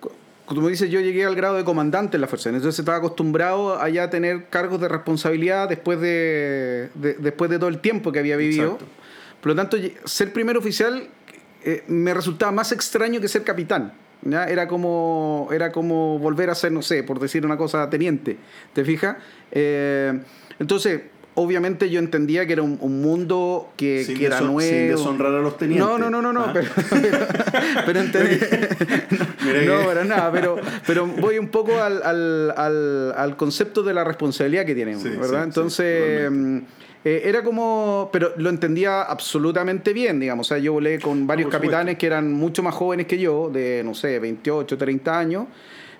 Speaker 2: co- como dices, yo llegué al grado de comandante en la Fuerza entonces estaba acostumbrado a ya tener cargos de responsabilidad después de, de- después de todo el tiempo que había vivido.
Speaker 1: Exacto.
Speaker 2: Por lo tanto, ser primer oficial eh, me resultaba más extraño que ser capitán. ¿Ya? Era, como, era como volver a ser, no sé, por decir una cosa, teniente. ¿Te fijas? Eh, entonces, obviamente yo entendía que era un, un mundo que, era nuevo.
Speaker 1: sin deshonrar a los tenientes.
Speaker 2: No, no, no, no, no.
Speaker 1: ¿Ah?
Speaker 2: Pero, pero entendí- no,
Speaker 1: que-
Speaker 2: para nada. Pero, pero voy un poco al, al, al, al concepto de la responsabilidad que tiene uno,
Speaker 1: Sí, sí,
Speaker 2: ¿verdad?
Speaker 1: sí,
Speaker 2: Entonces. Eh, era como, pero lo entendía absolutamente bien, digamos. O sea, yo volé con varios
Speaker 1: por supuesto.
Speaker 2: capitanes que eran mucho más jóvenes que yo, de, no sé, 28, 30 años.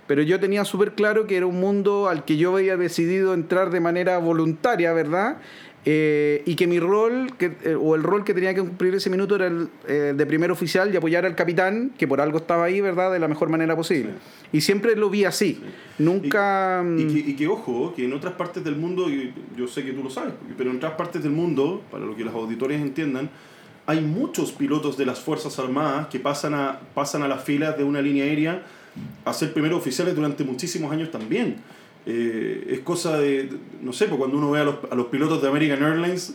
Speaker 2: Pero yo tenía súper claro que era un mundo al que yo había decidido entrar de manera voluntaria, ¿verdad? Eh, y que mi rol, que, eh, o el rol que tenía que cumplir ese minuto era el eh, de primer oficial y apoyar al capitán, que por algo estaba ahí, ¿verdad? De la mejor manera posible. Y siempre lo vi así. Nunca...
Speaker 1: Y, y
Speaker 2: mm,
Speaker 1: que, y que, ojo, que en otras partes del mundo, y yo sé que tú lo sabes, pero en otras partes del mundo, para lo que los auditores entiendan, hay muchos pilotos de las Fuerzas Armadas que pasan a, pasan a las filas de una línea aérea a ser primeros oficiales durante muchísimos años también. Eh, es cosa de, no sé, pues cuando uno ve a los, a los pilotos de American Airlines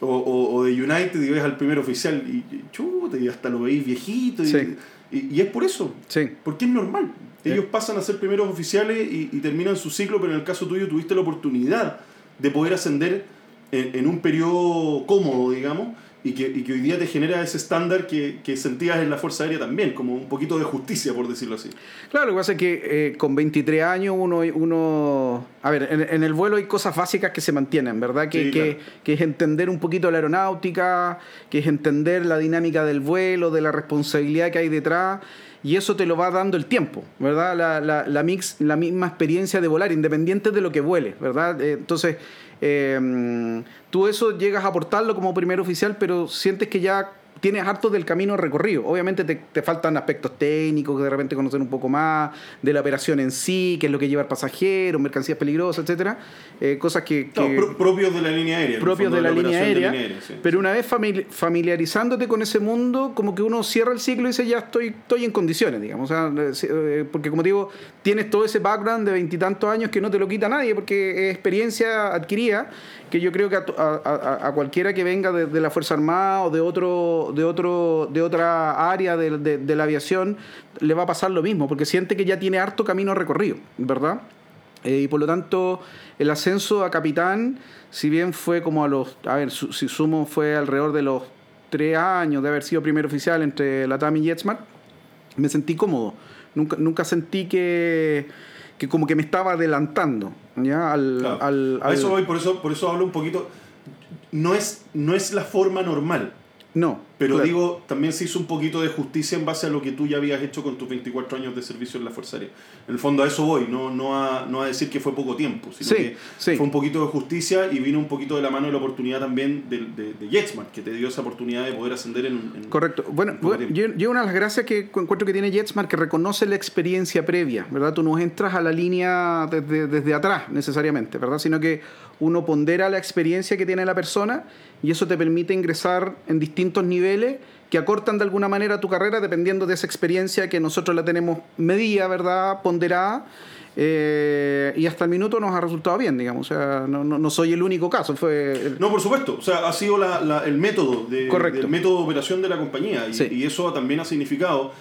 Speaker 1: o, o, o de United y ves al primer oficial y, chuta, y hasta lo veis viejito. Y,
Speaker 2: Sí.
Speaker 1: y- y es por eso,
Speaker 2: sí.
Speaker 1: porque es normal. Ellos pasan a ser primeros oficiales y, y terminan su ciclo, pero en el caso tuyo tuviste la oportunidad de poder ascender en, en un periodo cómodo, digamos, y que, y que hoy día te genera ese estándar que, que sentías en la Fuerza Aérea también, como un poquito de justicia, por decirlo así.
Speaker 2: Claro, lo que pasa es que eh, con 23 años uno, uno a ver, en, en el vuelo hay cosas básicas que se mantienen, ¿verdad? Que,
Speaker 1: Sí,
Speaker 2: que,
Speaker 1: claro.
Speaker 2: que es entender un poquito la aeronáutica, que es entender la dinámica del vuelo, de la responsabilidad que hay detrás. Y eso te lo va dando el tiempo, ¿verdad? La, mix, la misma experiencia de volar, independiente de lo que vuele, ¿verdad? Eh, entonces, eh, tú eso llegas a aportarlo como primer oficial, pero sientes que ya tienes harto del camino recorrido. Obviamente te, te faltan aspectos técnicos, que de repente conocer un poco más de la operación en sí, qué es lo que lleva el pasajero, mercancías peligrosas, etcétera, eh, cosas que, que-
Speaker 1: pro- propios de la línea aérea.
Speaker 2: propios de la, línea aérea,
Speaker 1: de sí.
Speaker 2: pero una vez famili- familiarizándote con ese mundo, como que uno cierra el ciclo y dice, ya estoy, estoy en condiciones, digamos. O sea, eh, eh, porque como te digo, tienes todo ese background de veintitantos años que no te lo quita nadie, porque es experiencia adquirida, que yo creo que a, a- a- cualquiera que venga de, de la Fuerza Armada o de otro, de otro, de otra área de, de- de la aviación, le va a pasar lo mismo, porque siente que ya tiene harto camino recorrido, ¿verdad? Eh, y por lo tanto, el ascenso a capitán, si bien fue como a los, a ver, si sumo fue alrededor de los tres años de haber sido primer oficial entre la TAM y JetSmart, me sentí cómodo. Nunca, nunca sentí que, que como que me estaba adelantando, ¿ya? Al,
Speaker 1: Claro.
Speaker 2: al-
Speaker 1: A
Speaker 2: al-
Speaker 1: eso voy, por eso, por eso hablo un poquito. No es, no es la forma normal.
Speaker 2: No.
Speaker 1: Pero
Speaker 2: claro.
Speaker 1: digo, también se hizo un poquito de justicia en base a lo que tú ya habías hecho con tus 24 años de servicio en la Fuerza Aérea. En el fondo a eso voy, no, no, a, no a decir que fue poco tiempo, sino
Speaker 2: Sí,
Speaker 1: que
Speaker 2: sí.
Speaker 1: fue un poquito de justicia y vino un poquito de la mano de la oportunidad también de, de, de JetSmart, que te dio esa oportunidad de poder ascender en... en-
Speaker 2: Correcto. Bueno,
Speaker 1: en
Speaker 2: yo, yo una de las gracias que encuentro que tiene JetSmart que reconoce la experiencia previa, ¿verdad? Tú no entras a la línea desde, desde atrás necesariamente, ¿verdad? Sino que uno pondera la experiencia que tiene la persona y eso te permite ingresar en distintos niveles que acortan de alguna manera tu carrera dependiendo de esa experiencia que nosotros la tenemos medida, ¿verdad? Ponderada. eh, y hasta el minuto nos ha resultado bien, digamos. O sea, no, no, no soy el único caso. Fue el-
Speaker 1: No, por supuesto. O sea, ha sido la- la- el método de,
Speaker 2: Correcto.
Speaker 1: del método de operación de la compañía. Y,
Speaker 2: Sí.
Speaker 1: y eso también ha significado,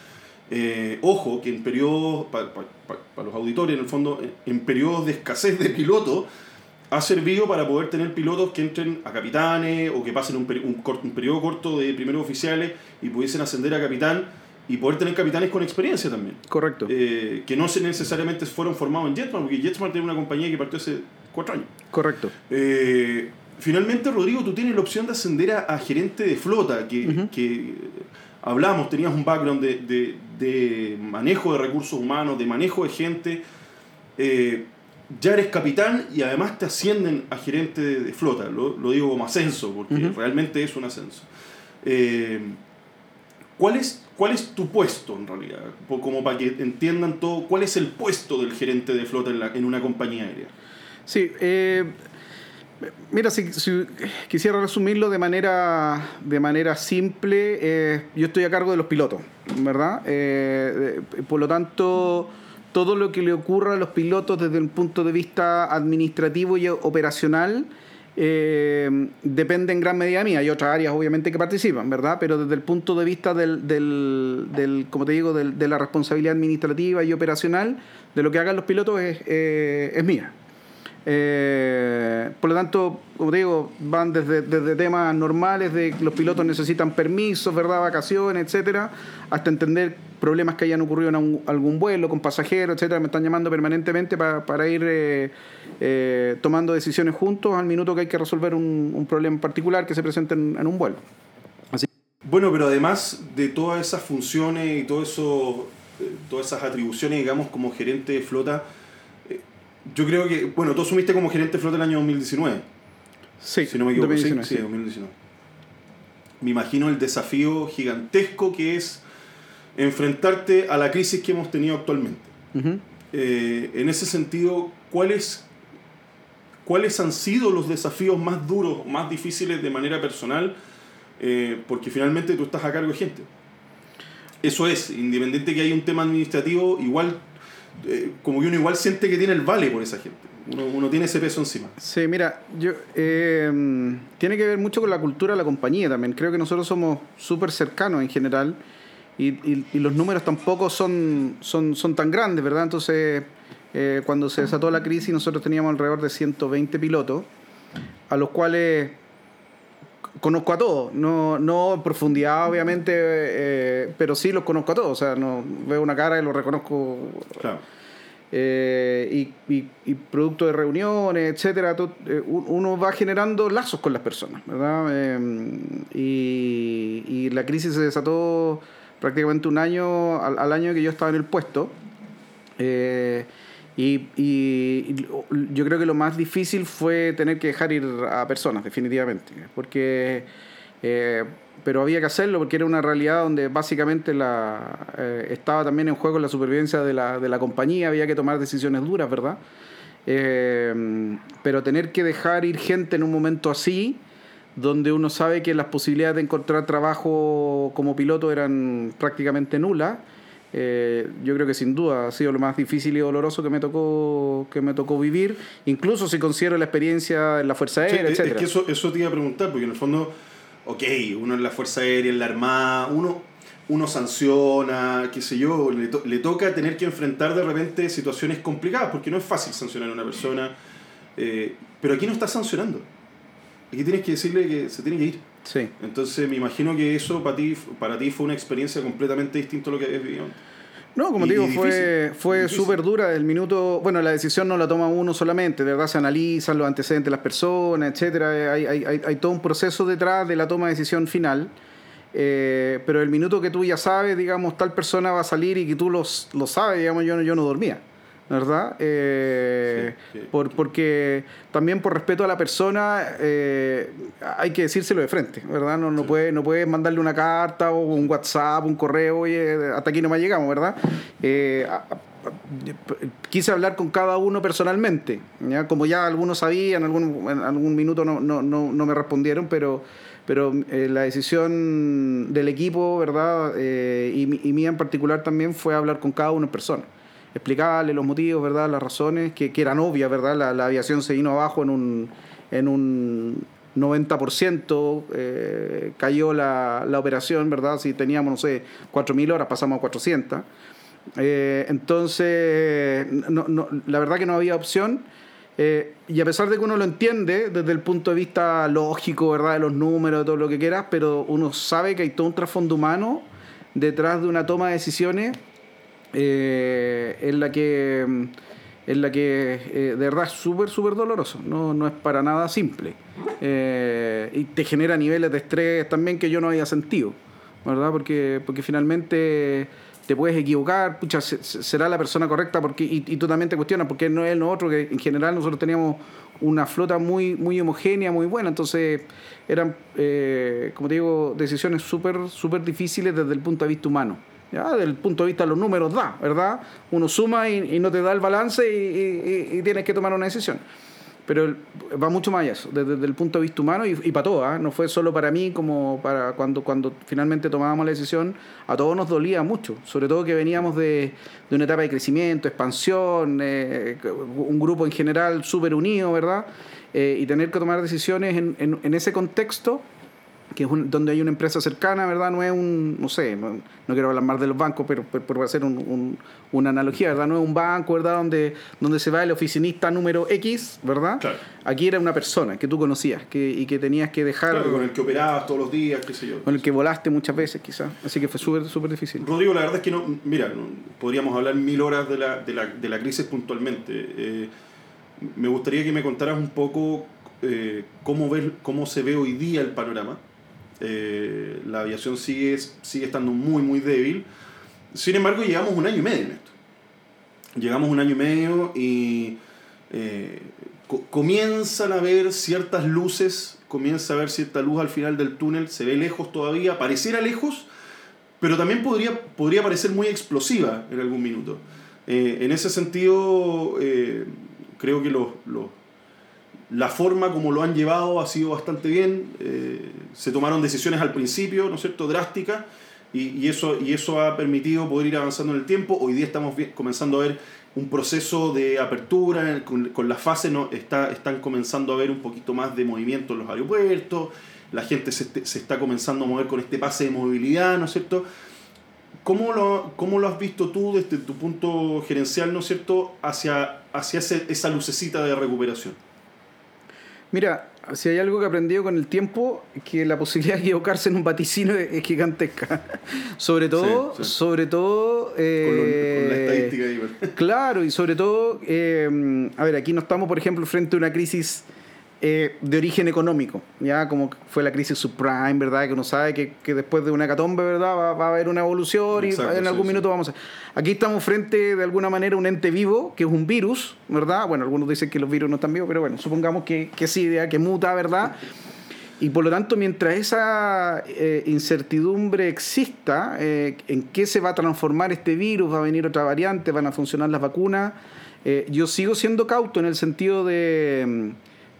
Speaker 1: eh, ojo, que en periodos, para los auditores, en el fondo, en periodos de escasez de pilotos, ha servido para poder tener pilotos que entren a capitanes o que pasen un, peri- un, un periodo corto de primeros oficiales y pudiesen ascender a capitán y poder tener capitanes con experiencia también.
Speaker 2: correcto.
Speaker 1: Eh, que no se necesariamente fueron formados en JetSmart, porque JetSmart era una compañía que partió hace cuatro años.
Speaker 2: correcto.
Speaker 1: Eh, finalmente, Rodrigo, tú tienes la opción de ascender a, gerente de flota, que, que hablamos, tenías un background de, manejo de recursos humanos, de manejo de gente. Eh, ya eres capitán y además te ascienden a gerente de, flota. Lo, digo como ascenso, porque realmente es un ascenso. Eh, ¿cuál, es, ¿Cuál es tu puesto en realidad? Como para que entiendan todo, ¿cuál es el puesto del gerente de flota en, en una compañía aérea?
Speaker 2: Sí, eh, Mira, si, quisiera resumirlo de manera, de manera simple, eh, yo estoy a cargo de los pilotos, ¿verdad? Por lo tanto, todo lo que le ocurra a los pilotos desde el punto de vista administrativo y operacional eh, depende en gran medida de mí. Hay otras áreas, obviamente, que participan, ¿verdad? Pero desde el punto de vista del, del, como te digo, de la responsabilidad administrativa y operacional, de lo que hagan los pilotos es, es mía. Eh, por lo tanto, como digo, van desde, desde, temas normales de que los pilotos necesitan permisos, ¿verdad? vacaciones, etcétera, hasta entender problemas que hayan ocurrido en algún vuelo con pasajeros, etcétera. Me están llamando permanentemente para, ir eh, eh, tomando decisiones juntos al minuto que hay que resolver un, problema particular que se presente en, un vuelo.
Speaker 1: Así. Bueno, pero además de todas esas funciones y todo eso, todas esas atribuciones, digamos, como gerente de flota, yo creo que, bueno, tú asumiste como gerente de flota el año 2019.
Speaker 2: Sí,
Speaker 1: si no me equivoco. 2019, sí, 2019. Me imagino el desafío gigantesco que es enfrentarte a la crisis que hemos tenido actualmente. Eh, en ese sentido, ¿cuáles, ¿cuáles han sido los desafíos más duros, más difíciles de manera personal? Eh, porque finalmente tú estás a cargo de gente. Eso es, independiente que haya un tema administrativo, igual eh, como que uno igual siente que tiene el vale por esa gente. Uno, tiene ese peso encima.
Speaker 2: Sí, mira, yo eh, tiene que ver mucho con la cultura de la compañía también. Creo que nosotros somos súper cercanos en general y, y, los números tampoco son, son, son tan grandes, ¿verdad? Entonces, eh, cuando se desató la crisis, nosotros teníamos alrededor de 120 pilotos, a los cuales conozco a todos, no, no en profundidad obviamente, eh, pero sí los conozco a todos, o sea, no veo una cara y lo reconozco. Claro. Eh, y, y, producto de reuniones, etcétera, eh, uno va generando lazos con las personas, ¿verdad? y, y, la crisis se desató prácticamente un año al, año que yo estaba en el puesto. Y, y, yo creo que lo más difícil fue tener que dejar ir a personas, definitivamente. Porque, eh, pero había que hacerlo porque era una realidad donde básicamente la, eh, estaba también en juego la supervivencia de la, de la compañía, había que tomar decisiones duras, ¿verdad? Eh, pero tener que dejar ir gente en un momento así, donde uno sabe que las posibilidades de encontrar trabajo como piloto eran prácticamente nulas eh, yo creo que sin duda ha sido lo más difícil y doloroso que me tocó que me tocó vivir, incluso si considero la experiencia en la Fuerza Aérea,
Speaker 1: Es que eso, eso te iba a preguntar, porque en el fondo, ok, uno en la Fuerza Aérea, en la Armada, uno, uno sanciona, qué sé yo, le, le toca tener que enfrentar de repente situaciones complicadas, porque no es fácil sancionar a una persona, eh, pero aquí no estás sancionando. Aquí tienes que decirle que se tiene que ir.
Speaker 2: Sí.
Speaker 1: Entonces me imagino que eso para ti, para ti fue una experiencia completamente distinta a lo que habías vivido.
Speaker 2: No, como te digo, fue, fue súper dura el minuto. Bueno, la decisión no la toma uno solamente, de verdad se analizan los antecedentes de las personas, etcétera. Hay, hay, hay, todo un proceso detrás de la toma de decisión final. Eh, pero el minuto que tú ya sabes, digamos, tal persona va a salir y que tú lo sabes, digamos, yo, yo no dormía. ¿Verdad? Eh, por, porque también por respeto a la persona eh, hay que decírselo de frente, ¿verdad? No, no, puede, no puedes mandarle una carta o un WhatsApp, un correo, oye, hasta aquí no me llegamos, ¿verdad? Eh, quise hablar con cada uno personalmente, ¿ya? como ya algunos sabían, algún, en algún minuto no, no, no, no me respondieron, pero, pero la decisión del equipo, ¿verdad? y, y mía en particular también fue hablar con cada uno en persona explicarle los motivos, ¿verdad? Las razones que, que eran obvias, ¿verdad? La, aviación se vino abajo en un, en un 90%, eh, cayó la, la, operación, ¿verdad? Si teníamos, no sé, 4.000 horas, pasamos a 400. Eh, entonces, la verdad que no había opción. Eh, y a pesar de que uno lo entiende desde el punto de vista lógico, ¿verdad? De los números, de todo lo que quieras, pero uno sabe que hay todo un trasfondo humano detrás de una toma de decisiones eh, en la que en la que eh, de verdad es súper, súper doloroso, no, no es para nada simple. Eh, y te genera niveles de estrés también que yo no había sentido, ¿verdad? Porque, porque finalmente te puedes equivocar, pucha, será la persona correcta porque y, tú también te cuestionas porque no es nosotros, que en general nosotros teníamos una flota muy, muy homogénea, muy buena, entonces eran, eh, como te digo, decisiones súper súper difíciles desde el punto de vista humano. ¿Ya? Desde punto de vista de los números da, ¿verdad? Uno suma y, no te da el balance y, tienes que tomar una decisión. Pero va mucho más allá desde, el punto de vista humano y, para todos, ¿ah? no fue solo para mí como para cuando, cuando finalmente tomábamos la decisión, a todos nos dolía mucho, sobre todo que veníamos de, de una etapa de crecimiento, expansión, eh, un grupo en general súper unido, ¿verdad? Eh, y tener que tomar decisiones en, en, en ese contexto que es donde hay una empresa cercana, ¿verdad? No es un, no sé, no, quiero hablar más de los bancos, pero, por hacer un, una analogía, ¿verdad? No es un banco, ¿verdad? Donde, donde se va el oficinista número X, ¿verdad? Aquí era una persona que tú conocías que, y que tenías que dejar...
Speaker 1: Claro, con el que operabas todos los días, qué sé yo.
Speaker 2: Con el que volaste muchas veces, quizás. Así que fue súper, súper difícil.
Speaker 1: Rodrigo, la verdad es que no, mira, podríamos hablar mil horas de la, de la, de la crisis puntualmente. Eh, me gustaría que me contaras un poco eh, cómo, ves, cómo se ve hoy día el panorama eh, la aviación sigue, sigue estando muy, muy débil. Sin embargo, llegamos un año y medio en esto. Llegamos un año y medio y eh, comienzan a ver ciertas luces, comienza a ver cierta luz al final del túnel, se ve lejos todavía, pareciera lejos, pero también podría, podría parecer muy explosiva en algún minuto. Eh, en ese sentido, creo que los, los la forma como lo han llevado ha sido bastante bien. Eh, se tomaron decisiones al principio, ¿no es cierto?, drásticas, y, eso, y eso ha permitido poder ir avanzando en el tiempo. Hoy día estamos comenzando a ver un proceso de apertura, con, con las fases no, está, están comenzando a ver un poquito más de movimiento en los aeropuertos, la gente se, se está comenzando a mover con este pase de movilidad, ¿no es cierto? ¿Cómo lo, ¿Cómo lo has visto tú desde tu punto gerencial, ¿no es cierto?, hacia, hacia esa lucecita de recuperación.
Speaker 2: Mira, si hay algo que he aprendido con el tiempo, es que la posibilidad de equivocarse en un vaticino es, gigantesca. sobre todo, sobre todo...
Speaker 1: Eh, con, la estadística
Speaker 2: ahí. claro, y sobre todo, eh, a ver, aquí no estamos, por ejemplo, frente a una crisis eh, de origen económico, ya como fue la crisis subprime, ¿verdad? Que uno sabe que, que después de una catombe, ¿verdad? Va, va, a haber una evolución y en algún minuto vamos a... Aquí estamos frente de alguna manera a un ente vivo, que es un virus, ¿verdad? Bueno, algunos dicen que los virus no están vivos, pero bueno, supongamos que, que sí, que muta, ¿verdad? Y por lo tanto, mientras esa eh, incertidumbre exista, eh, en qué se va a transformar este virus, va a venir otra variante, van a funcionar las vacunas, yo sigo siendo cauto en el sentido de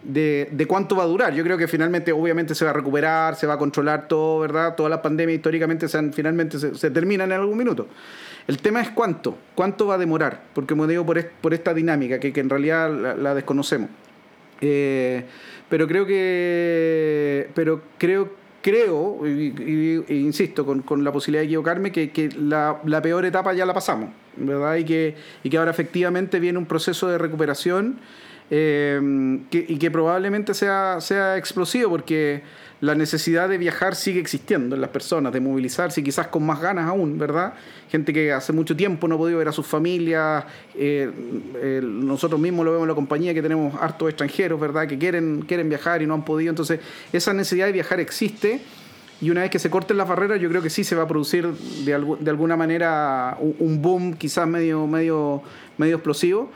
Speaker 2: de, de, cuánto va a durar. Yo creo que finalmente, obviamente, se va a recuperar, se va a controlar todo, ¿verdad? Todas las pandemias históricamente se finalmente se, terminan en algún minuto. El tema es cuánto, cuánto va a demorar, porque como digo, por, por esta dinámica que, que en realidad la, desconocemos. Eh, pero creo que, pero creo, creo, y, insisto, con, con, la posibilidad de equivocarme, que, que la, la, peor etapa ya la pasamos, ¿verdad? Y que, y que ahora efectivamente viene un proceso de recuperación eh, y que probablemente sea, sea explosivo porque la necesidad de viajar sigue existiendo en las personas, de movilizarse quizás con más ganas aún, ¿verdad? Gente que hace mucho tiempo no ha podido ver a sus familias, eh, nosotros mismos lo vemos en la compañía que tenemos hartos extranjeros, ¿verdad? Que quieren, quieren viajar y no han podido, entonces esa necesidad de viajar existe. Y una vez que se corten las barreras, yo creo que sí se va a producir de, de alguna manera un, un boom quizás medio, medio, medio explosivo.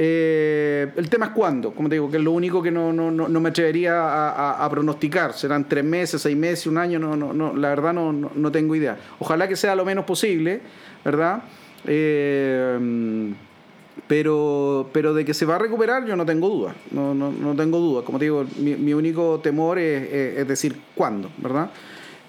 Speaker 2: Eh, el tema es cuándo, como te digo, que es lo único que no, no, no, me atrevería a, pronosticar. Serán tres meses, seis meses, un año, no, no, no la verdad no, no, tengo idea. Ojalá que sea lo menos posible, ¿verdad? Eh, pero, pero de que se va a recuperar yo no tengo duda, no, no, tengo duda. Como te digo, mi, mi único temor es, decir cuándo, ¿verdad?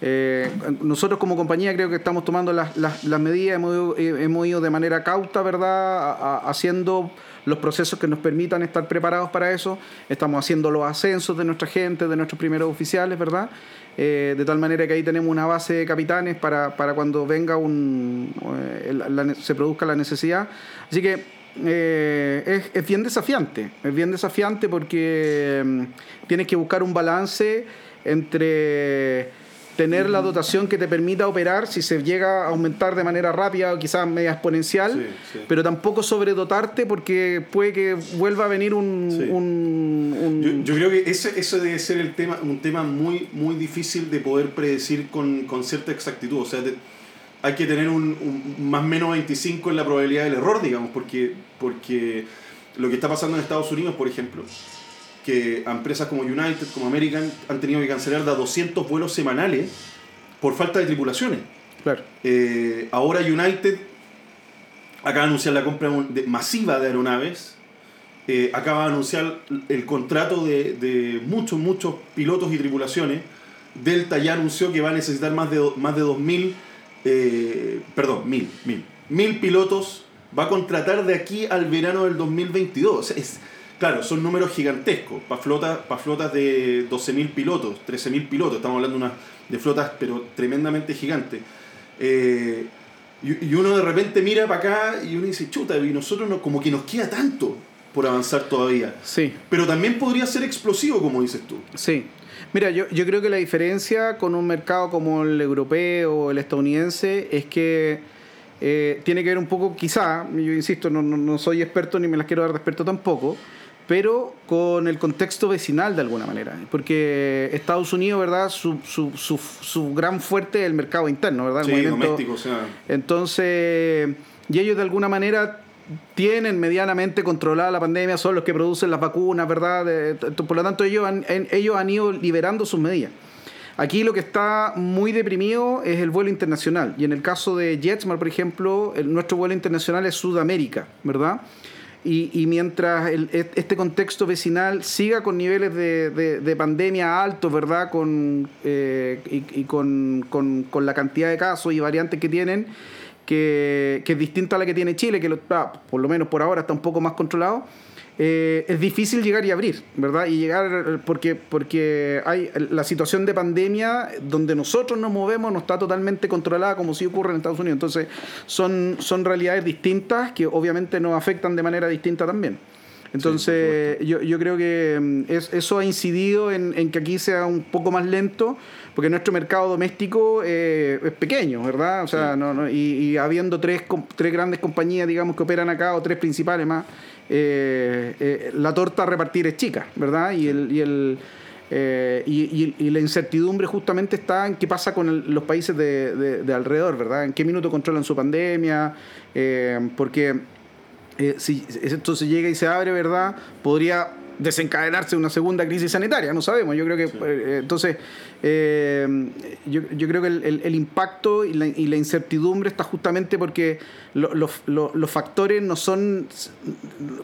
Speaker 2: Eh, nosotros como compañía creo que estamos tomando las, las, las medidas, hemos, hemos, ido de manera cauta, ¿verdad? haciendo los procesos que nos permitan estar preparados para eso. Estamos haciendo los ascensos de nuestra gente, de nuestros primeros oficiales, ¿verdad? Eh, de tal manera que ahí tenemos una base de capitanes para, para cuando venga un, eh, se produzca la necesidad. Así que eh, es, es, bien desafiante, es bien desafiante porque mm, tienes que buscar un balance entre tener la dotación que te permita operar si se llega a aumentar de manera rápida o quizás media exponencial,
Speaker 1: Sí, sí.
Speaker 2: pero tampoco sobredotarte porque puede que vuelva a venir un...
Speaker 1: Sí.
Speaker 2: un- un-
Speaker 1: Yo, yo creo que ese, eso debe ser el tema, un tema muy, muy difícil de poder predecir con, con cierta exactitud. O sea, te- hay que tener un, un más o menos 25 en la probabilidad del error, digamos, porque, porque lo que está pasando en Estados Unidos, por ejemplo, que empresas como United, como American, han tenido que cancelar de a 200 vuelos semanales por falta de tripulaciones.
Speaker 2: Claro.
Speaker 1: Eh, ahora United acaba de anunciar la compra de- masiva de aeronaves. eh, acaba de anunciar el contrato de, de muchos, muchos pilotos y tripulaciones. Delta ya anunció que va a necesitar más de, más de 2.000, eh, perdón, 1.000, 1.000, 1.000 pilotos. Va a contratar de aquí al verano del 2022. O sea, es, claro, son números gigantescos. Para flotas, para flotas de 12.000 pilotos, 13.000 pilotos. Estamos hablando de, una, de flotas, pero tremendamente gigantes. Eh, y, y uno de repente mira para acá y uno dice, chuta, y nosotros no, como que nos queda tanto por avanzar todavía.
Speaker 2: Sí.
Speaker 1: Pero también podría ser explosivo, como dices tú.
Speaker 2: Sí. Mira, yo, yo creo que la diferencia con un mercado como el europeo o el estadounidense es que eh, tiene que ver un poco, quizá, yo insisto, no, no, no soy experto ni me las quiero dar de experto tampoco, pero con el contexto vecinal de alguna manera. Porque Estados Unidos, ¿verdad? Su, su, su, su gran fuerte es el mercado interno, ¿verdad? El
Speaker 1: Sí, doméstico, o sea.
Speaker 2: entonces, y ellos de alguna manera tienen medianamente controlada la pandemia, son los que producen las vacunas, ¿verdad? Por lo tanto, ellos han, ellos han ido liberando sus medidas. Aquí lo que está muy deprimido es el vuelo internacional. Y en el caso de JetSmart, por ejemplo, el- nuestro vuelo internacional es Sudamérica, ¿verdad? Y, y mientras el- et- este contexto vecinal siga con niveles de, de- de pandemia altos, ¿verdad? Con, eh, y con, con- la cantidad de casos y variantes que tienen, que, que es distinta a la que tiene Chile, que lo- ah, por lo menos por ahora está un poco más controlado, eh, es difícil llegar y abrir, ¿verdad? Y llegar porque, porque hay la situación de pandemia donde nosotros nos movemos no está totalmente controlada como si ocurre en Estados Unidos. Entonces son, son realidades distintas que obviamente nos afectan de manera distinta también. Entonces, yo, yo creo que mm, es- eso ha incidido en, en que aquí sea un poco más lento, porque nuestro mercado doméstico eh, es pequeño, ¿verdad? O sea, no, no- y, y habiendo tres, tres grandes compañías, digamos, que operan acá, o tres principales más, eh, eh, la torta a repartir es chica, ¿verdad? Y el. Y el eh, y, y- y la incertidumbre justamente está en qué pasa con el- los países de, de- de alrededor, ¿verdad? En qué minuto controlan su pandemia, eh, porque eh, si esto se llega y se abre, ¿verdad? Podría desencadenarse una segunda crisis sanitaria, no sabemos. Yo creo que, eh, entonces, eh, yo, yo creo que el, el- el impacto y la, y la incertidumbre está justamente porque lo- los- lo- los factores no son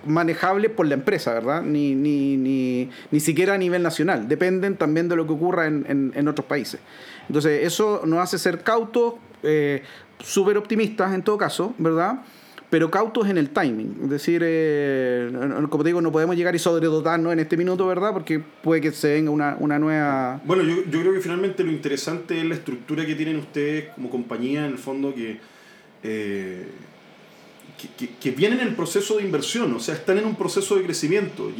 Speaker 2: manejables por la empresa, ¿verdad? Ni, ni, ni, ni siquiera a nivel nacional. Dependen también de lo que ocurra en, en- en otros países. Entonces, eso nos hace ser cautos, eh, súper optimistas en todo caso, ¿verdad? Pero cautos en el timing. Es decir, eh, como digo, no podemos llegar y sobredotarnos en este minuto, ¿verdad? Porque puede que se venga una, una nueva...
Speaker 1: Bueno, yo, yo creo que finalmente lo interesante es la estructura que tienen ustedes como compañía, en el fondo, que, eh, que, que- vienen en el proceso de inversión, o sea, están en un proceso de crecimiento.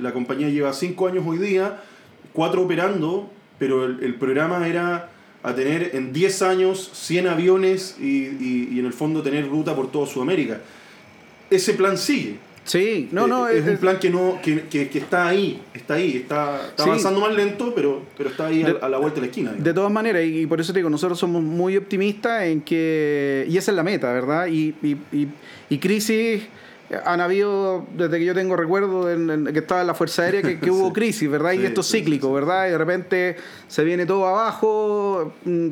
Speaker 1: La compañía lleva cinco años hoy día, cuatro operando, pero el programa era a tener en 10 años 100 aviones y, y- y en el fondo tener ruta por toda Sudamérica. Ese plan sigue.
Speaker 2: Sí, no,
Speaker 1: Eh,
Speaker 2: no,
Speaker 1: es,
Speaker 2: es,
Speaker 1: un plan que no que, que- que está ahí, está ahí, está, está
Speaker 2: Sí.
Speaker 1: avanzando más lento, pero, pero está ahí a,
Speaker 2: De-
Speaker 1: a la vuelta de la esquina. digamos.
Speaker 2: De todas maneras, y, y por eso te digo, nosotros somos muy optimistas en que, y esa es la meta, ¿verdad? Y, y, y, y crisis han habido, desde que yo tengo recuerdo, en, en- que estaba en la Fuerza Aérea, que, que hubo
Speaker 1: Sí.
Speaker 2: crisis, ¿verdad? Y esto es cíclico. ¿verdad? Y de repente se viene todo abajo, mm,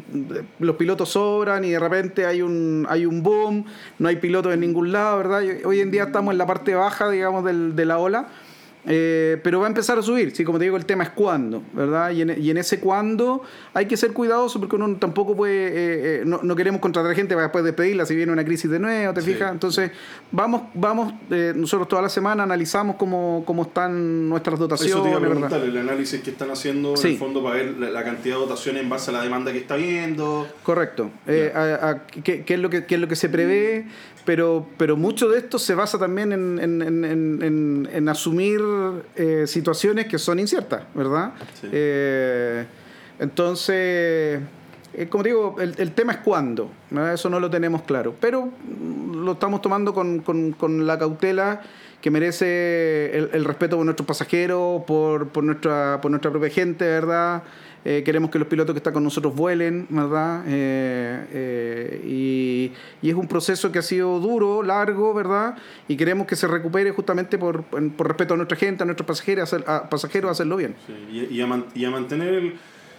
Speaker 2: los pilotos sobran y de repente hay un, hay un boom, no hay pilotos en ningún lado, ¿verdad? Hoy en día estamos en la parte baja, digamos, del, de la ola. Eh, pero va a empezar a subir, sí, como te digo, el tema es cuándo, ¿verdad? Y en, y en ese cuándo hay que ser cuidadoso porque uno tampoco puede, eh, eh, no, no queremos contratar gente para después despedirla si viene una crisis de nuevo, ¿te
Speaker 1: Sí,
Speaker 2: fijas? Entonces, vamos, vamos, eh, nosotros toda la semana analizamos cómo, cómo están nuestras
Speaker 1: Eso te
Speaker 2: dotaciones,
Speaker 1: iba a
Speaker 2: ¿verdad?
Speaker 1: preguntar, el análisis que están haciendo en
Speaker 2: Sí.
Speaker 1: el fondo para ver la, la cantidad de dotaciones en base a la demanda que está viendo.
Speaker 2: Correcto. Eh, a- a- ¿qué, qué es lo que, qué es lo que se prevé? Pero, pero mucho de esto se basa también en, en- en- en- asumir eh, situaciones que son inciertas, ¿verdad?
Speaker 1: Sí.
Speaker 2: Eh, entonces, eh, como digo, el, el, tema es cuándo, eso no lo tenemos claro, pero mm, lo estamos tomando con, con, con la cautela que merece el, el, respeto por nuestros pasajeros, por, por, nuestra, por nuestra propia gente, ¿verdad? Eh, queremos que los pilotos que están con nosotros vuelen, ¿verdad? Eh, eh, y, y, es un proceso que ha sido duro, largo, ¿verdad? Y queremos que se recupere justamente por, por respeto a nuestra gente, a nuestros pasajeros, a, pasajeros, hacerlo bien.
Speaker 1: Sí, y, y, a man, y, a mantener el,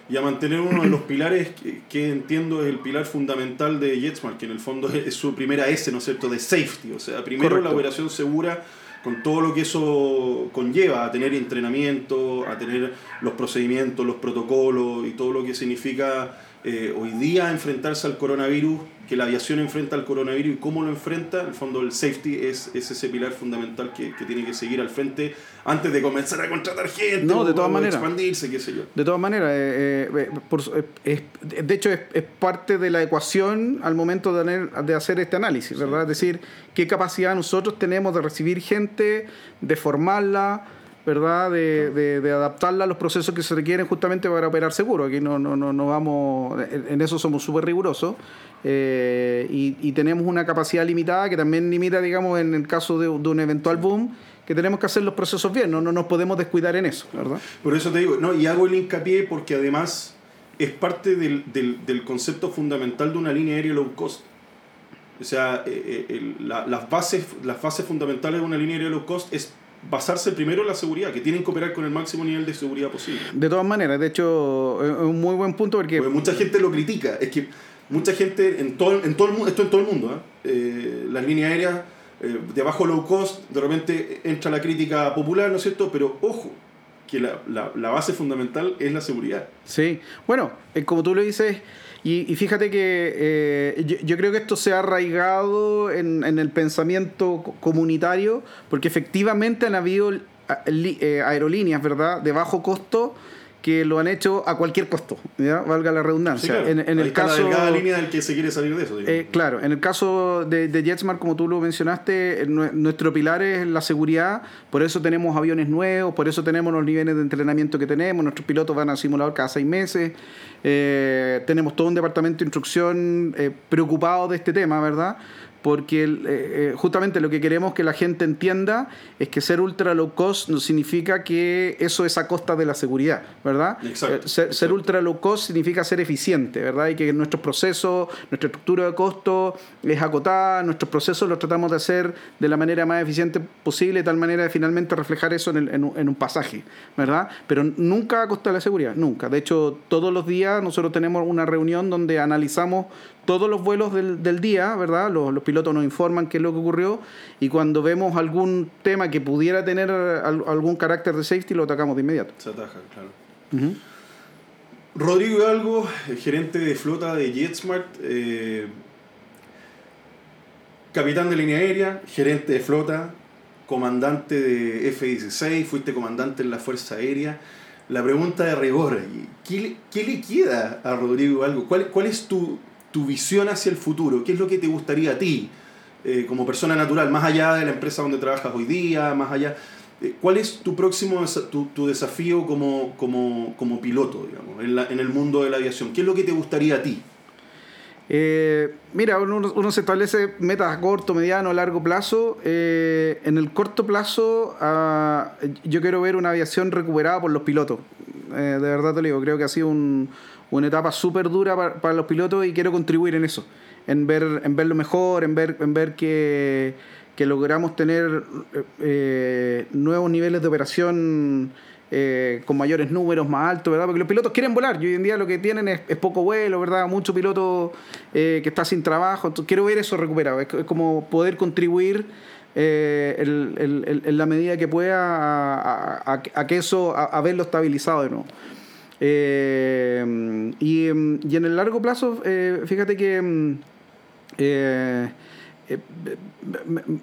Speaker 1: y a mantener uno de los pilares que, que, entiendo es el pilar fundamental de JetSmart, que en el fondo es, es su primera S, ¿no es cierto?, de safety. O sea, primero Correcto. la operación segura con todo lo que eso conlleva, a tener entrenamiento, a tener los procedimientos, los protocolos y todo lo que significa eh, hoy día enfrentarse al coronavirus, que la aviación enfrenta al coronavirus y cómo lo enfrenta, en el fondo el safety es, es ese pilar fundamental que, que, tiene que seguir al frente antes de comenzar a contratar gente,
Speaker 2: no, de todas maneras,
Speaker 1: expandirse, qué sé yo.
Speaker 2: De todas maneras, eh, eh, por, es, de hecho es, es, parte de la ecuación al momento de, tener, de hacer este análisis, ¿verdad? Sí. Es decir, qué capacidad nosotros tenemos de recibir gente, de formarla, ¿verdad? De, de, de, adaptarla a los procesos que se requieren justamente para operar seguro. Aquí no, no, no, no vamos, en eso somos súper rigurosos. Eh, y, y, tenemos una capacidad limitada que también limita, digamos, en el caso de, de, un eventual boom, que tenemos que hacer los procesos bien, no, no nos podemos descuidar en eso, ¿verdad?
Speaker 1: Por eso te digo, no, y hago el hincapié porque además es parte del, del, del concepto fundamental de una línea aérea low cost. O sea, eh, eh, el, la, las, bases, las bases fundamentales de una línea aérea low cost es basarse primero en la seguridad, que tienen que operar con el máximo nivel de seguridad posible.
Speaker 2: De todas maneras, de hecho, es un muy buen punto porque...
Speaker 1: porque mucha gente lo critica, es que mucha gente, en todo, en todo el mundo, esto en todo el mundo, ¿eh? Eh, las líneas aéreas eh, de bajo low cost, de repente entra la crítica popular, ¿no es cierto? Pero ojo, que la, la, la base fundamental es la seguridad.
Speaker 2: Sí, bueno, como tú lo dices... Y, y, fíjate que eh, yo, creo que esto se ha arraigado en, en, el pensamiento comunitario, porque efectivamente han habido eh, aerolíneas, ¿verdad?, de bajo costo que lo han hecho a cualquier costo, ¿ya? valga la redundancia.
Speaker 1: Sí, claro. En, en el caso, la línea del que se quiere salir de eso.
Speaker 2: Eh, claro, en el caso de, de, JetSmart, como tú lo mencionaste, nuestro pilar es la seguridad, por eso tenemos aviones nuevos, por eso tenemos los niveles de entrenamiento que tenemos, nuestros pilotos van al simulador cada seis meses, eh, tenemos todo un departamento de instrucción eh, preocupado de este tema, ¿verdad? Porque eh, justamente lo que queremos que la gente entienda es que ser ultra low cost no significa que eso es a costa de la seguridad, ¿verdad?
Speaker 1: Exacto,
Speaker 2: eh, ser,
Speaker 1: exacto.
Speaker 2: ser, ultra low cost significa ser eficiente, ¿verdad? Y que nuestros procesos, nuestra estructura de costo es acotada, nuestros procesos los tratamos de hacer de la manera más eficiente posible, de tal manera de finalmente reflejar eso en, el, en, un, en un pasaje, ¿verdad? Pero nunca a costa de la seguridad, nunca. De hecho, todos los días nosotros tenemos una reunión donde analizamos todos los vuelos del, del día, ¿verdad? Los, los, pilotos nos informan qué es lo que ocurrió y cuando vemos algún tema que pudiera tener algún carácter de safety lo atacamos de inmediato.
Speaker 1: Se ataja, claro. Uh -huh. Rodrigo Hidalgo, gerente de flota de JetSmart, eh, capitán de línea aérea, gerente de flota, comandante de F-16, fuiste comandante en la Fuerza Aérea. La pregunta de rigor, ¿qué, qué le queda a Rodrigo Hidalgo? ¿Cuál, ¿Cuál es tu, tu visión hacia el futuro, qué es lo que te gustaría a ti eh, como persona natural, más allá de la empresa donde trabajas hoy día, más allá, eh, ¿cuál es tu próximo tu, tu desafío como, como, como, piloto, digamos, en, la, en, el mundo de la aviación? ¿Qué es lo que te gustaría a ti?
Speaker 2: Eh, mira, uno, uno, se establece metas a corto, mediano, largo plazo. Eh, en el corto plazo, uh, yo quiero ver una aviación recuperada por los pilotos. de verdad te lo digo, creo que ha sido un, una etapa súper dura para, para, los pilotos y quiero contribuir en eso, en ver, en ver lo mejor, en ver, en ver que, que logramos tener eh, nuevos niveles de operación eh, con mayores números, más altos, ¿verdad? Porque los pilotos quieren volar y hoy en día lo que tienen es, poco vuelo, ¿verdad? Mucho piloto eh, que está sin trabajo. Entonces, quiero ver eso recuperado, es, como poder contribuir. Eh, en la medida que pueda a, a, a que eso, a, a verlo estabilizado de nuevo. Eh, y, y, en el largo plazo, eh, fíjate que eh,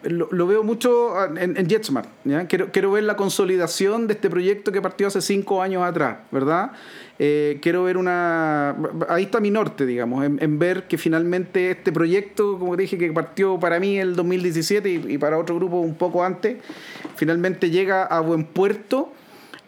Speaker 2: lo, veo mucho en, en JetSmart. Quiero, quiero ver la consolidación de este proyecto que partió hace cinco años atrás, ¿verdad? quiero ver una... Ahí está mi norte, digamos, en, ver que finalmente este proyecto, como dije, que partió para mí el 2017 y, y para otro grupo un poco antes, finalmente llega a buen puerto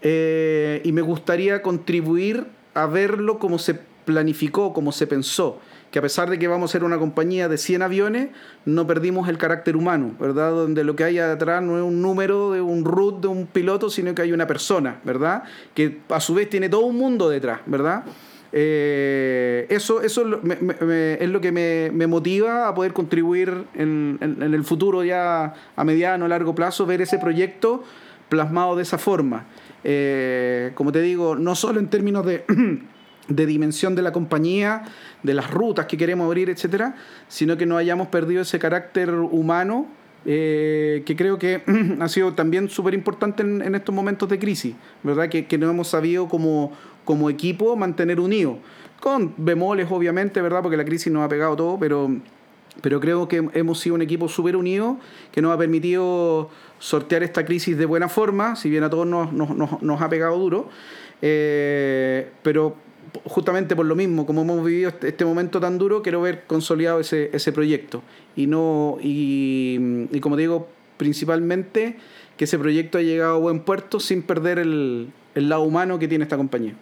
Speaker 2: eh, y me gustaría contribuir a verlo como se planificó, como se pensó, que a pesar de que vamos a ser una compañía de 100 aviones, no perdimos el carácter humano, ¿verdad? Donde lo que hay atrás no es un número de un root de un piloto, sino que hay una persona, ¿verdad? Que a su vez tiene todo un mundo detrás, ¿verdad? Eh, eso eso es lo que me, motiva a poder contribuir en, el futuro ya a mediano, largo plazo, ver ese proyecto plasmado de esa forma. Eh, como te digo, no solo en términos de, de dimensión de la compañía, de las rutas que queremos abrir, etcétera, sino que no hayamos perdido ese carácter humano eh, que creo que ha sido también súper importante en, estos momentos de crisis, ¿verdad? Que, que no hemos sabido como, como equipo mantener unidos, con bemoles obviamente, ¿verdad? Porque la crisis nos ha pegado todo, pero, pero creo que hemos sido un equipo súper unido que nos ha permitido sortear esta crisis de buena forma, si bien a todos nos, nos, nos ha pegado duro, eh, pero justamente por lo mismo, como hemos vivido este, este momento tan duro, quiero ver consolidado ese, ese proyecto. Y, no, y, y, como digo, principalmente que ese proyecto ha llegado a buen puerto sin perder el, el lado humano que tiene esta compañía.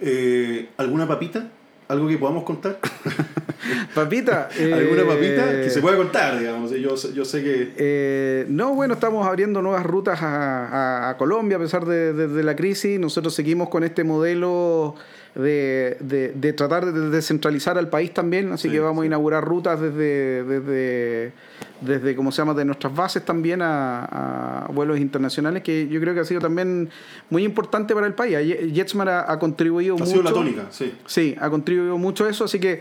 Speaker 1: Eh, ¿Alguna papita? ¿Algo que podamos contar?
Speaker 2: papita.
Speaker 1: ¿Alguna papita que se pueda contar, digamos? Yo, yo sé que...
Speaker 2: Eh, no, bueno, estamos abriendo nuevas rutas a, a, Colombia a pesar de, de, la crisis. Nosotros seguimos con este modelo de, de, tratar de descentralizar al país también, así que vamos a inaugurar rutas desde, desde, desde, ¿cómo se llama?, de nuestras bases también a, vuelos internacionales, que yo creo que ha sido también muy importante para el país. Jetsmar ha, contribuido mucho. Ha sido
Speaker 1: la tónica, sí.
Speaker 2: Sí, ha contribuido mucho a eso, así que,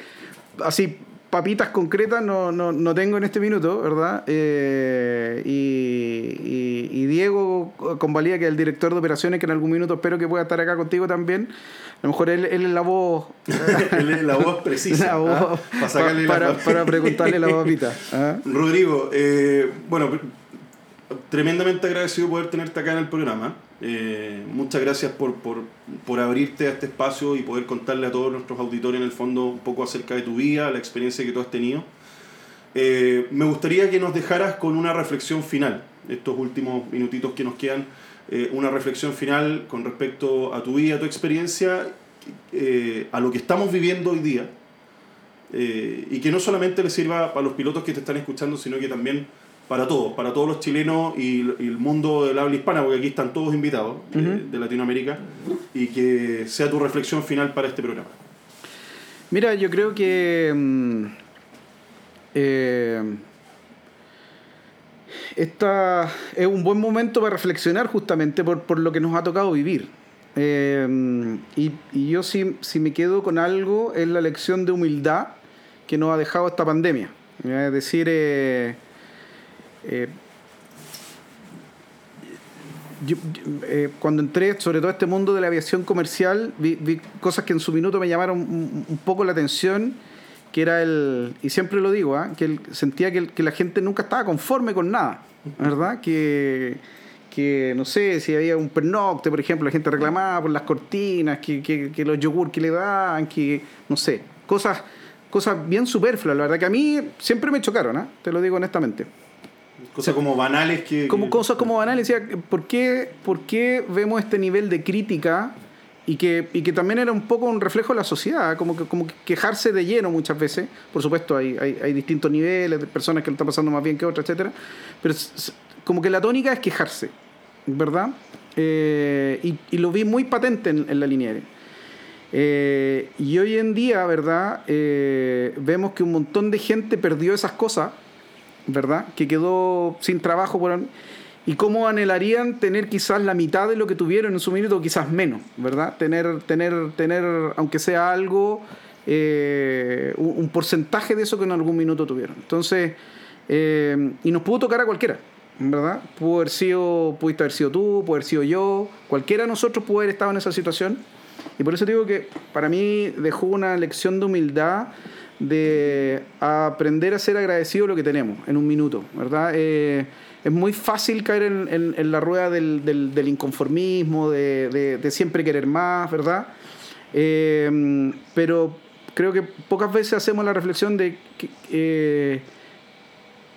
Speaker 2: así, papitas concretas no, no, no, tengo en este minuto, ¿verdad? Eh, y, y, Diego convalida que es el director de operaciones, que en algún minuto espero que pueda estar acá contigo también. A lo mejor él, él es la voz.
Speaker 1: él es la voz precisa. ¿ah?
Speaker 2: para, para, preguntarle la papita. ¿ah?
Speaker 1: Rodrigo, eh, bueno, tremendamente agradecido poder tenerte acá en el programa. Eh, muchas gracias por, por, por, abrirte a este espacio y poder contarle a todos nuestros auditores en el fondo un poco acerca de tu vida, la experiencia que tú has tenido. Eh, me gustaría que nos dejaras con una reflexión final, estos últimos minutitos que nos quedan, eh, una reflexión final con respecto a tu vida, a tu experiencia, a lo que estamos viviendo hoy día, y que no solamente le sirva para los pilotos que te están escuchando, sino que también para todos, para todos los chilenos y, el mundo del habla hispana, porque aquí están todos invitados eh, de Latinoamérica, y que sea tu reflexión final para este programa.
Speaker 2: Mira, yo creo que mm, eh, esta es un buen momento para reflexionar justamente por, por lo que nos ha tocado vivir. Eh, y, y, yo si, si me quedo con algo es la lección de humildad que nos ha dejado esta pandemia. Es decir, eh, eh, cuando entré, sobre todo a este mundo de la aviación comercial, vi, cosas que en su minuto me llamaron un, poco la atención, que era el, y siempre lo digo, ¿ah? que sentía que, la gente nunca estaba conforme con nada, ¿verdad? Que, que no sé, si había un pernocte, por ejemplo, la gente reclamaba por las cortinas, que, que, los yogur que le daban, que, no sé, cosas, cosas bien superfluas, la verdad que a mí siempre me chocaron, ¿ah? te lo digo honestamente.
Speaker 1: Cosas como banales que...
Speaker 2: Como cosas como banales. ¿por qué, ¿por qué vemos este nivel de crítica y que, y que también era un poco un reflejo de la sociedad, como que, como quejarse de lleno muchas veces. Por supuesto, hay, hay, hay, distintos niveles, de personas que lo están pasando más bien que otras, etcétera Pero como que la tónica es quejarse, ¿verdad? Eh, y, y, lo vi muy patente en, en la línea aérea. Eh, y hoy en día, ¿verdad? Eh, vemos que un montón de gente perdió esas cosas ¿verdad? Que quedó sin trabajo por y cómo anhelarían tener quizás la mitad de lo que tuvieron en su minuto, quizás menos, ¿verdad? Tener, tener, tener aunque sea algo, eh, un, porcentaje de eso que en algún minuto tuvieron. Entonces, eh, y nos pudo tocar a cualquiera, ¿verdad? Pudo haber sido, pudiste haber sido tú, pudo haber sido yo, cualquiera de nosotros pudo haber estado en esa situación. Y por eso digo que para mí dejó una lección de humildad de aprender a ser agradecido lo que tenemos en un minuto, ¿verdad? Eh, es muy fácil caer en, en, la rueda del, del, inconformismo, de, de, siempre querer más, ¿verdad? Eh, pero creo que pocas veces hacemos la reflexión de que, eh,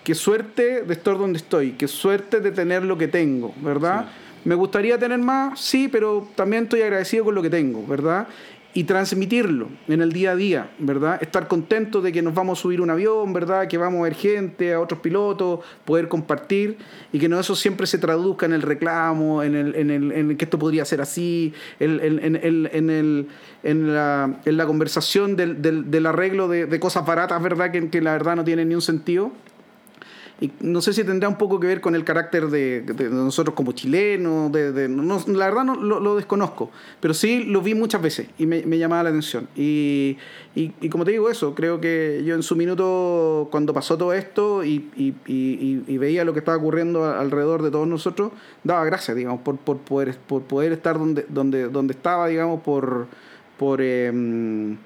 Speaker 2: qué suerte de estar donde estoy, qué suerte de tener lo que tengo, ¿verdad? Me gustaría tener más, sí, pero también estoy agradecido con lo que tengo, ¿verdad? Y transmitirlo en el día a día, ¿verdad? Estar contento de que nos vamos a subir un avión, ¿verdad? Que vamos a ver gente, a otros pilotos, poder compartir y que no eso siempre se traduzca en el reclamo, en, el, en, el, en que esto podría ser así, en, en, en, la, la conversación del, del, del arreglo de, de, cosas baratas, ¿verdad? Que, que la verdad no tienen ni un sentido. Y no sé si tendrá un poco que ver con el carácter de, nosotros como chilenos, de, la verdad no, lo, desconozco, pero sí lo vi muchas veces y me, llamaba la atención. Y, y, como te digo eso, creo que yo en su minuto, cuando pasó todo esto y, y, veía lo que estaba ocurriendo alrededor de todos nosotros, daba gracias, digamos, por, por, poder, por poder estar donde, donde, donde estaba, digamos, por... por eh,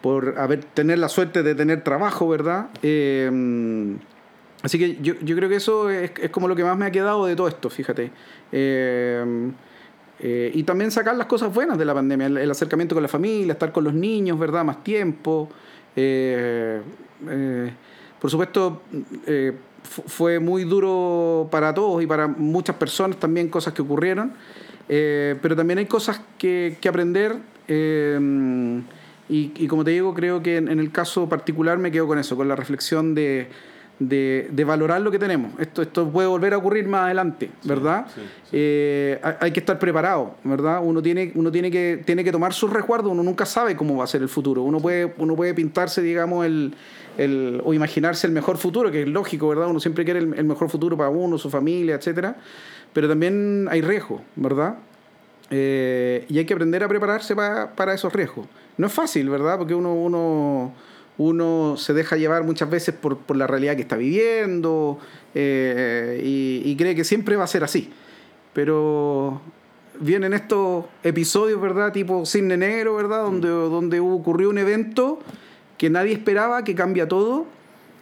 Speaker 2: por haber tener la suerte de tener trabajo, ¿verdad? Eh, Así que yo, yo creo que eso es, es, como lo que más me ha quedado de todo esto, fíjate. Eh, eh, y también sacar las cosas buenas de la pandemia, el, acercamiento con la familia, estar con los niños, ¿verdad? Más tiempo. Eh, por supuesto, fue muy duro para todos y para muchas personas también cosas que ocurrieron, pero también hay cosas que, que aprender. Y, y, como te digo, creo que en el caso particular me quedo con eso, con la reflexión de de, de, valorar lo que tenemos. Esto, esto puede volver a ocurrir más adelante, ¿verdad? Sí, sí, sí. Eh, hay que estar preparado, ¿verdad? Uno tiene, uno tiene que, tiene que tomar sus resguardos, uno nunca sabe cómo va a ser el futuro. Uno puede, uno puede pintarse, digamos, el, el, o imaginarse el mejor futuro, que es lógico, ¿verdad? Uno siempre quiere el, el mejor futuro para uno, su familia, etcétera. Pero también hay riesgos, ¿verdad? Eh, y hay que aprender a prepararse para, para esos riesgos. No es fácil, ¿verdad? Porque uno, uno uno se deja llevar muchas veces por, por la realidad que está viviendo eh, y, y, cree que siempre va a ser así. Pero vienen estos episodios, ¿verdad? Tipo Cisne Negro, ¿verdad? Donde, donde ocurrió un evento que nadie esperaba, que cambia todo.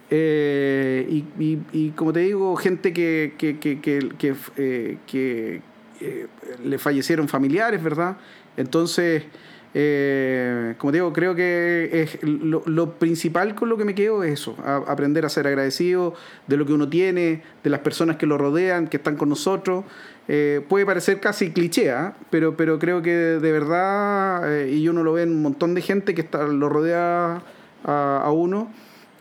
Speaker 2: Eh, y, y, y, como te digo, gente que, que, que, que, eh, que le fallecieron familiares, ¿verdad? Entonces eh, como digo, creo que es lo, principal con lo que me quedo es eso, aprender a ser agradecido de lo que uno tiene, de las personas que lo rodean, que están con nosotros. Eh, puede parecer casi cliché, ¿eh? pero, pero creo que de verdad, eh, y uno lo ve en un montón de gente que está, lo rodea a uno,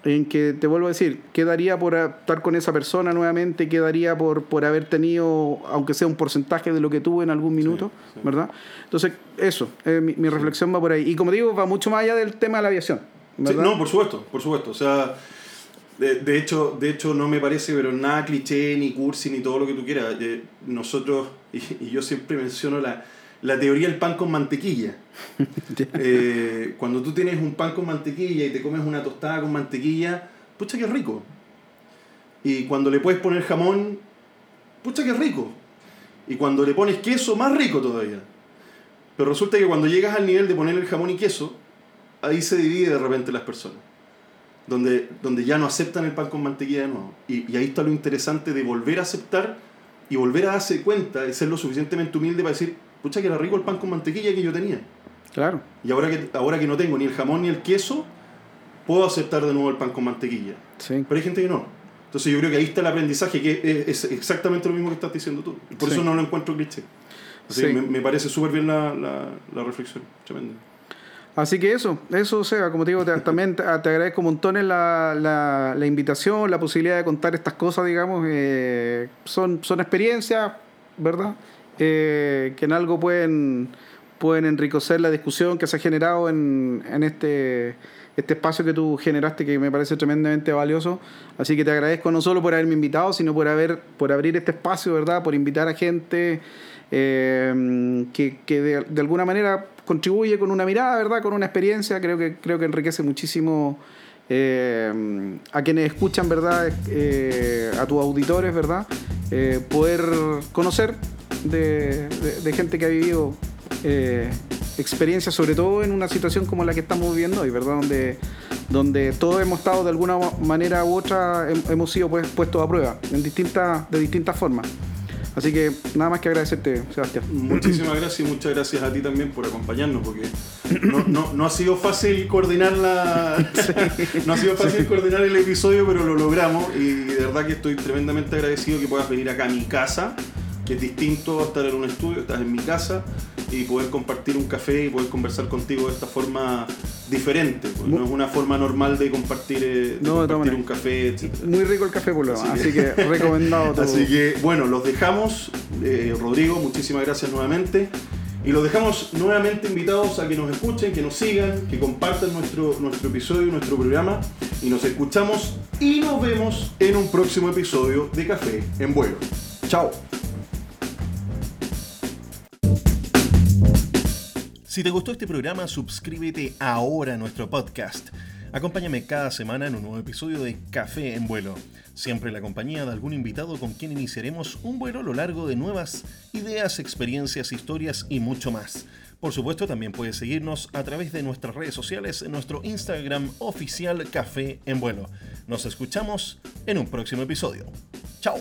Speaker 2: en que te vuelvo a decir, quedaría por estar con esa persona nuevamente, quedaría por, por haber tenido, aunque sea un porcentaje de lo que tuve en algún minuto, sí, sí. ¿verdad? Entonces, eso, eh, mi, mi, reflexión va por ahí. Y como digo, va mucho más allá del tema de la aviación.
Speaker 1: Sí, no, por supuesto, por supuesto. O sea, de, de, hecho, de hecho, no me parece, pero nada cliché, ni cursi, ni todo lo que tú quieras. Eh, nosotros, y, y yo siempre menciono la la teoría del pan con mantequilla. eh, cuando tú tienes un pan con mantequilla y te comes una tostada con mantequilla, pucha que rico. Y cuando le puedes poner jamón, pucha que rico. Y cuando le pones queso, más rico todavía. Pero resulta que cuando llegas al nivel de poner el jamón y queso, ahí se divide de repente las personas. Donde, donde ya no aceptan el pan con mantequilla de nuevo. Y, y ahí está lo interesante de volver a aceptar y volver a darse cuenta y ser lo suficientemente humilde para decir, pucha que era rico el pan con mantequilla que yo tenía.
Speaker 2: Claro.
Speaker 1: Y ahora que, ahora que no tengo ni el jamón ni el queso, puedo aceptar de nuevo el pan con mantequilla.
Speaker 2: Sí.
Speaker 1: Pero hay gente que no. Entonces yo creo que ahí está el aprendizaje, que es, exactamente lo mismo que estás diciendo tú. Por sí. eso no lo encuentro cliché. Así sí. me, me, parece súper bien la, la, la, reflexión. Tremendo.
Speaker 2: Así que eso, eso, o sea, como te digo, te, también te, te, agradezco montones la, la, la, invitación, la posibilidad de contar estas cosas, digamos. Eh, son, son experiencias, ¿verdad? Eh, que en algo pueden, pueden enriquecer la discusión que se ha generado en, en este, este espacio que tú generaste que me parece tremendamente valioso. Así que te agradezco no solo por haberme invitado, sino por, haber, por abrir este espacio, ¿verdad? Por invitar a gente eh, que, que de, alguna manera contribuye con una mirada, ¿verdad? Con una experiencia. Creo que, creo que enriquece muchísimo eh, a quienes escuchan, ¿verdad? A tus auditores, ¿verdad? Poder conocer de, de, de gente que ha vivido eh, experiencias, sobre todo en una situación como la que estamos viviendo hoy, ¿verdad? Donde, donde todos hemos estado de alguna manera u otra, hemos sido pues, puestos a prueba en distintas, de distintas formas. Así que nada más que agradecerte, Sebastián.
Speaker 1: Muchísimas gracias y muchas gracias a ti también por acompañarnos, porque no, no, no ha sido fácil coordinar la. Sí. no ha sido fácil coordinar el episodio, pero lo logramos y de verdad que estoy tremendamente agradecido que puedas venir acá a mi casa que es distinto a estar en un estudio, estás en mi casa y poder compartir un café y poder conversar contigo de esta forma diferente. pues, no es una forma normal de compartir, eh, de
Speaker 2: No,
Speaker 1: compartir un café, etc.
Speaker 2: Muy rico el café por lo demás,
Speaker 1: Así
Speaker 2: así que recomendado todo.
Speaker 1: Así que bueno, los dejamos. eh, Rodrigo, muchísimas gracias nuevamente. Y los dejamos nuevamente invitados a que nos escuchen, que nos sigan, que compartan nuestro, nuestro episodio, nuestro programa. Y nos escuchamos y nos vemos en un próximo episodio de Café en Vuelo. Chao.
Speaker 3: Si te gustó este programa, suscríbete ahora a nuestro podcast. Acompáñame cada semana en un nuevo episodio de Café en Vuelo. Siempre en la compañía de algún invitado con quien iniciaremos un vuelo a lo largo de nuevas ideas, experiencias, historias y mucho más. Por supuesto, también puedes seguirnos a través de nuestras redes sociales en nuestro Instagram oficial Café en Vuelo. Nos escuchamos en un próximo episodio. ¡Chao!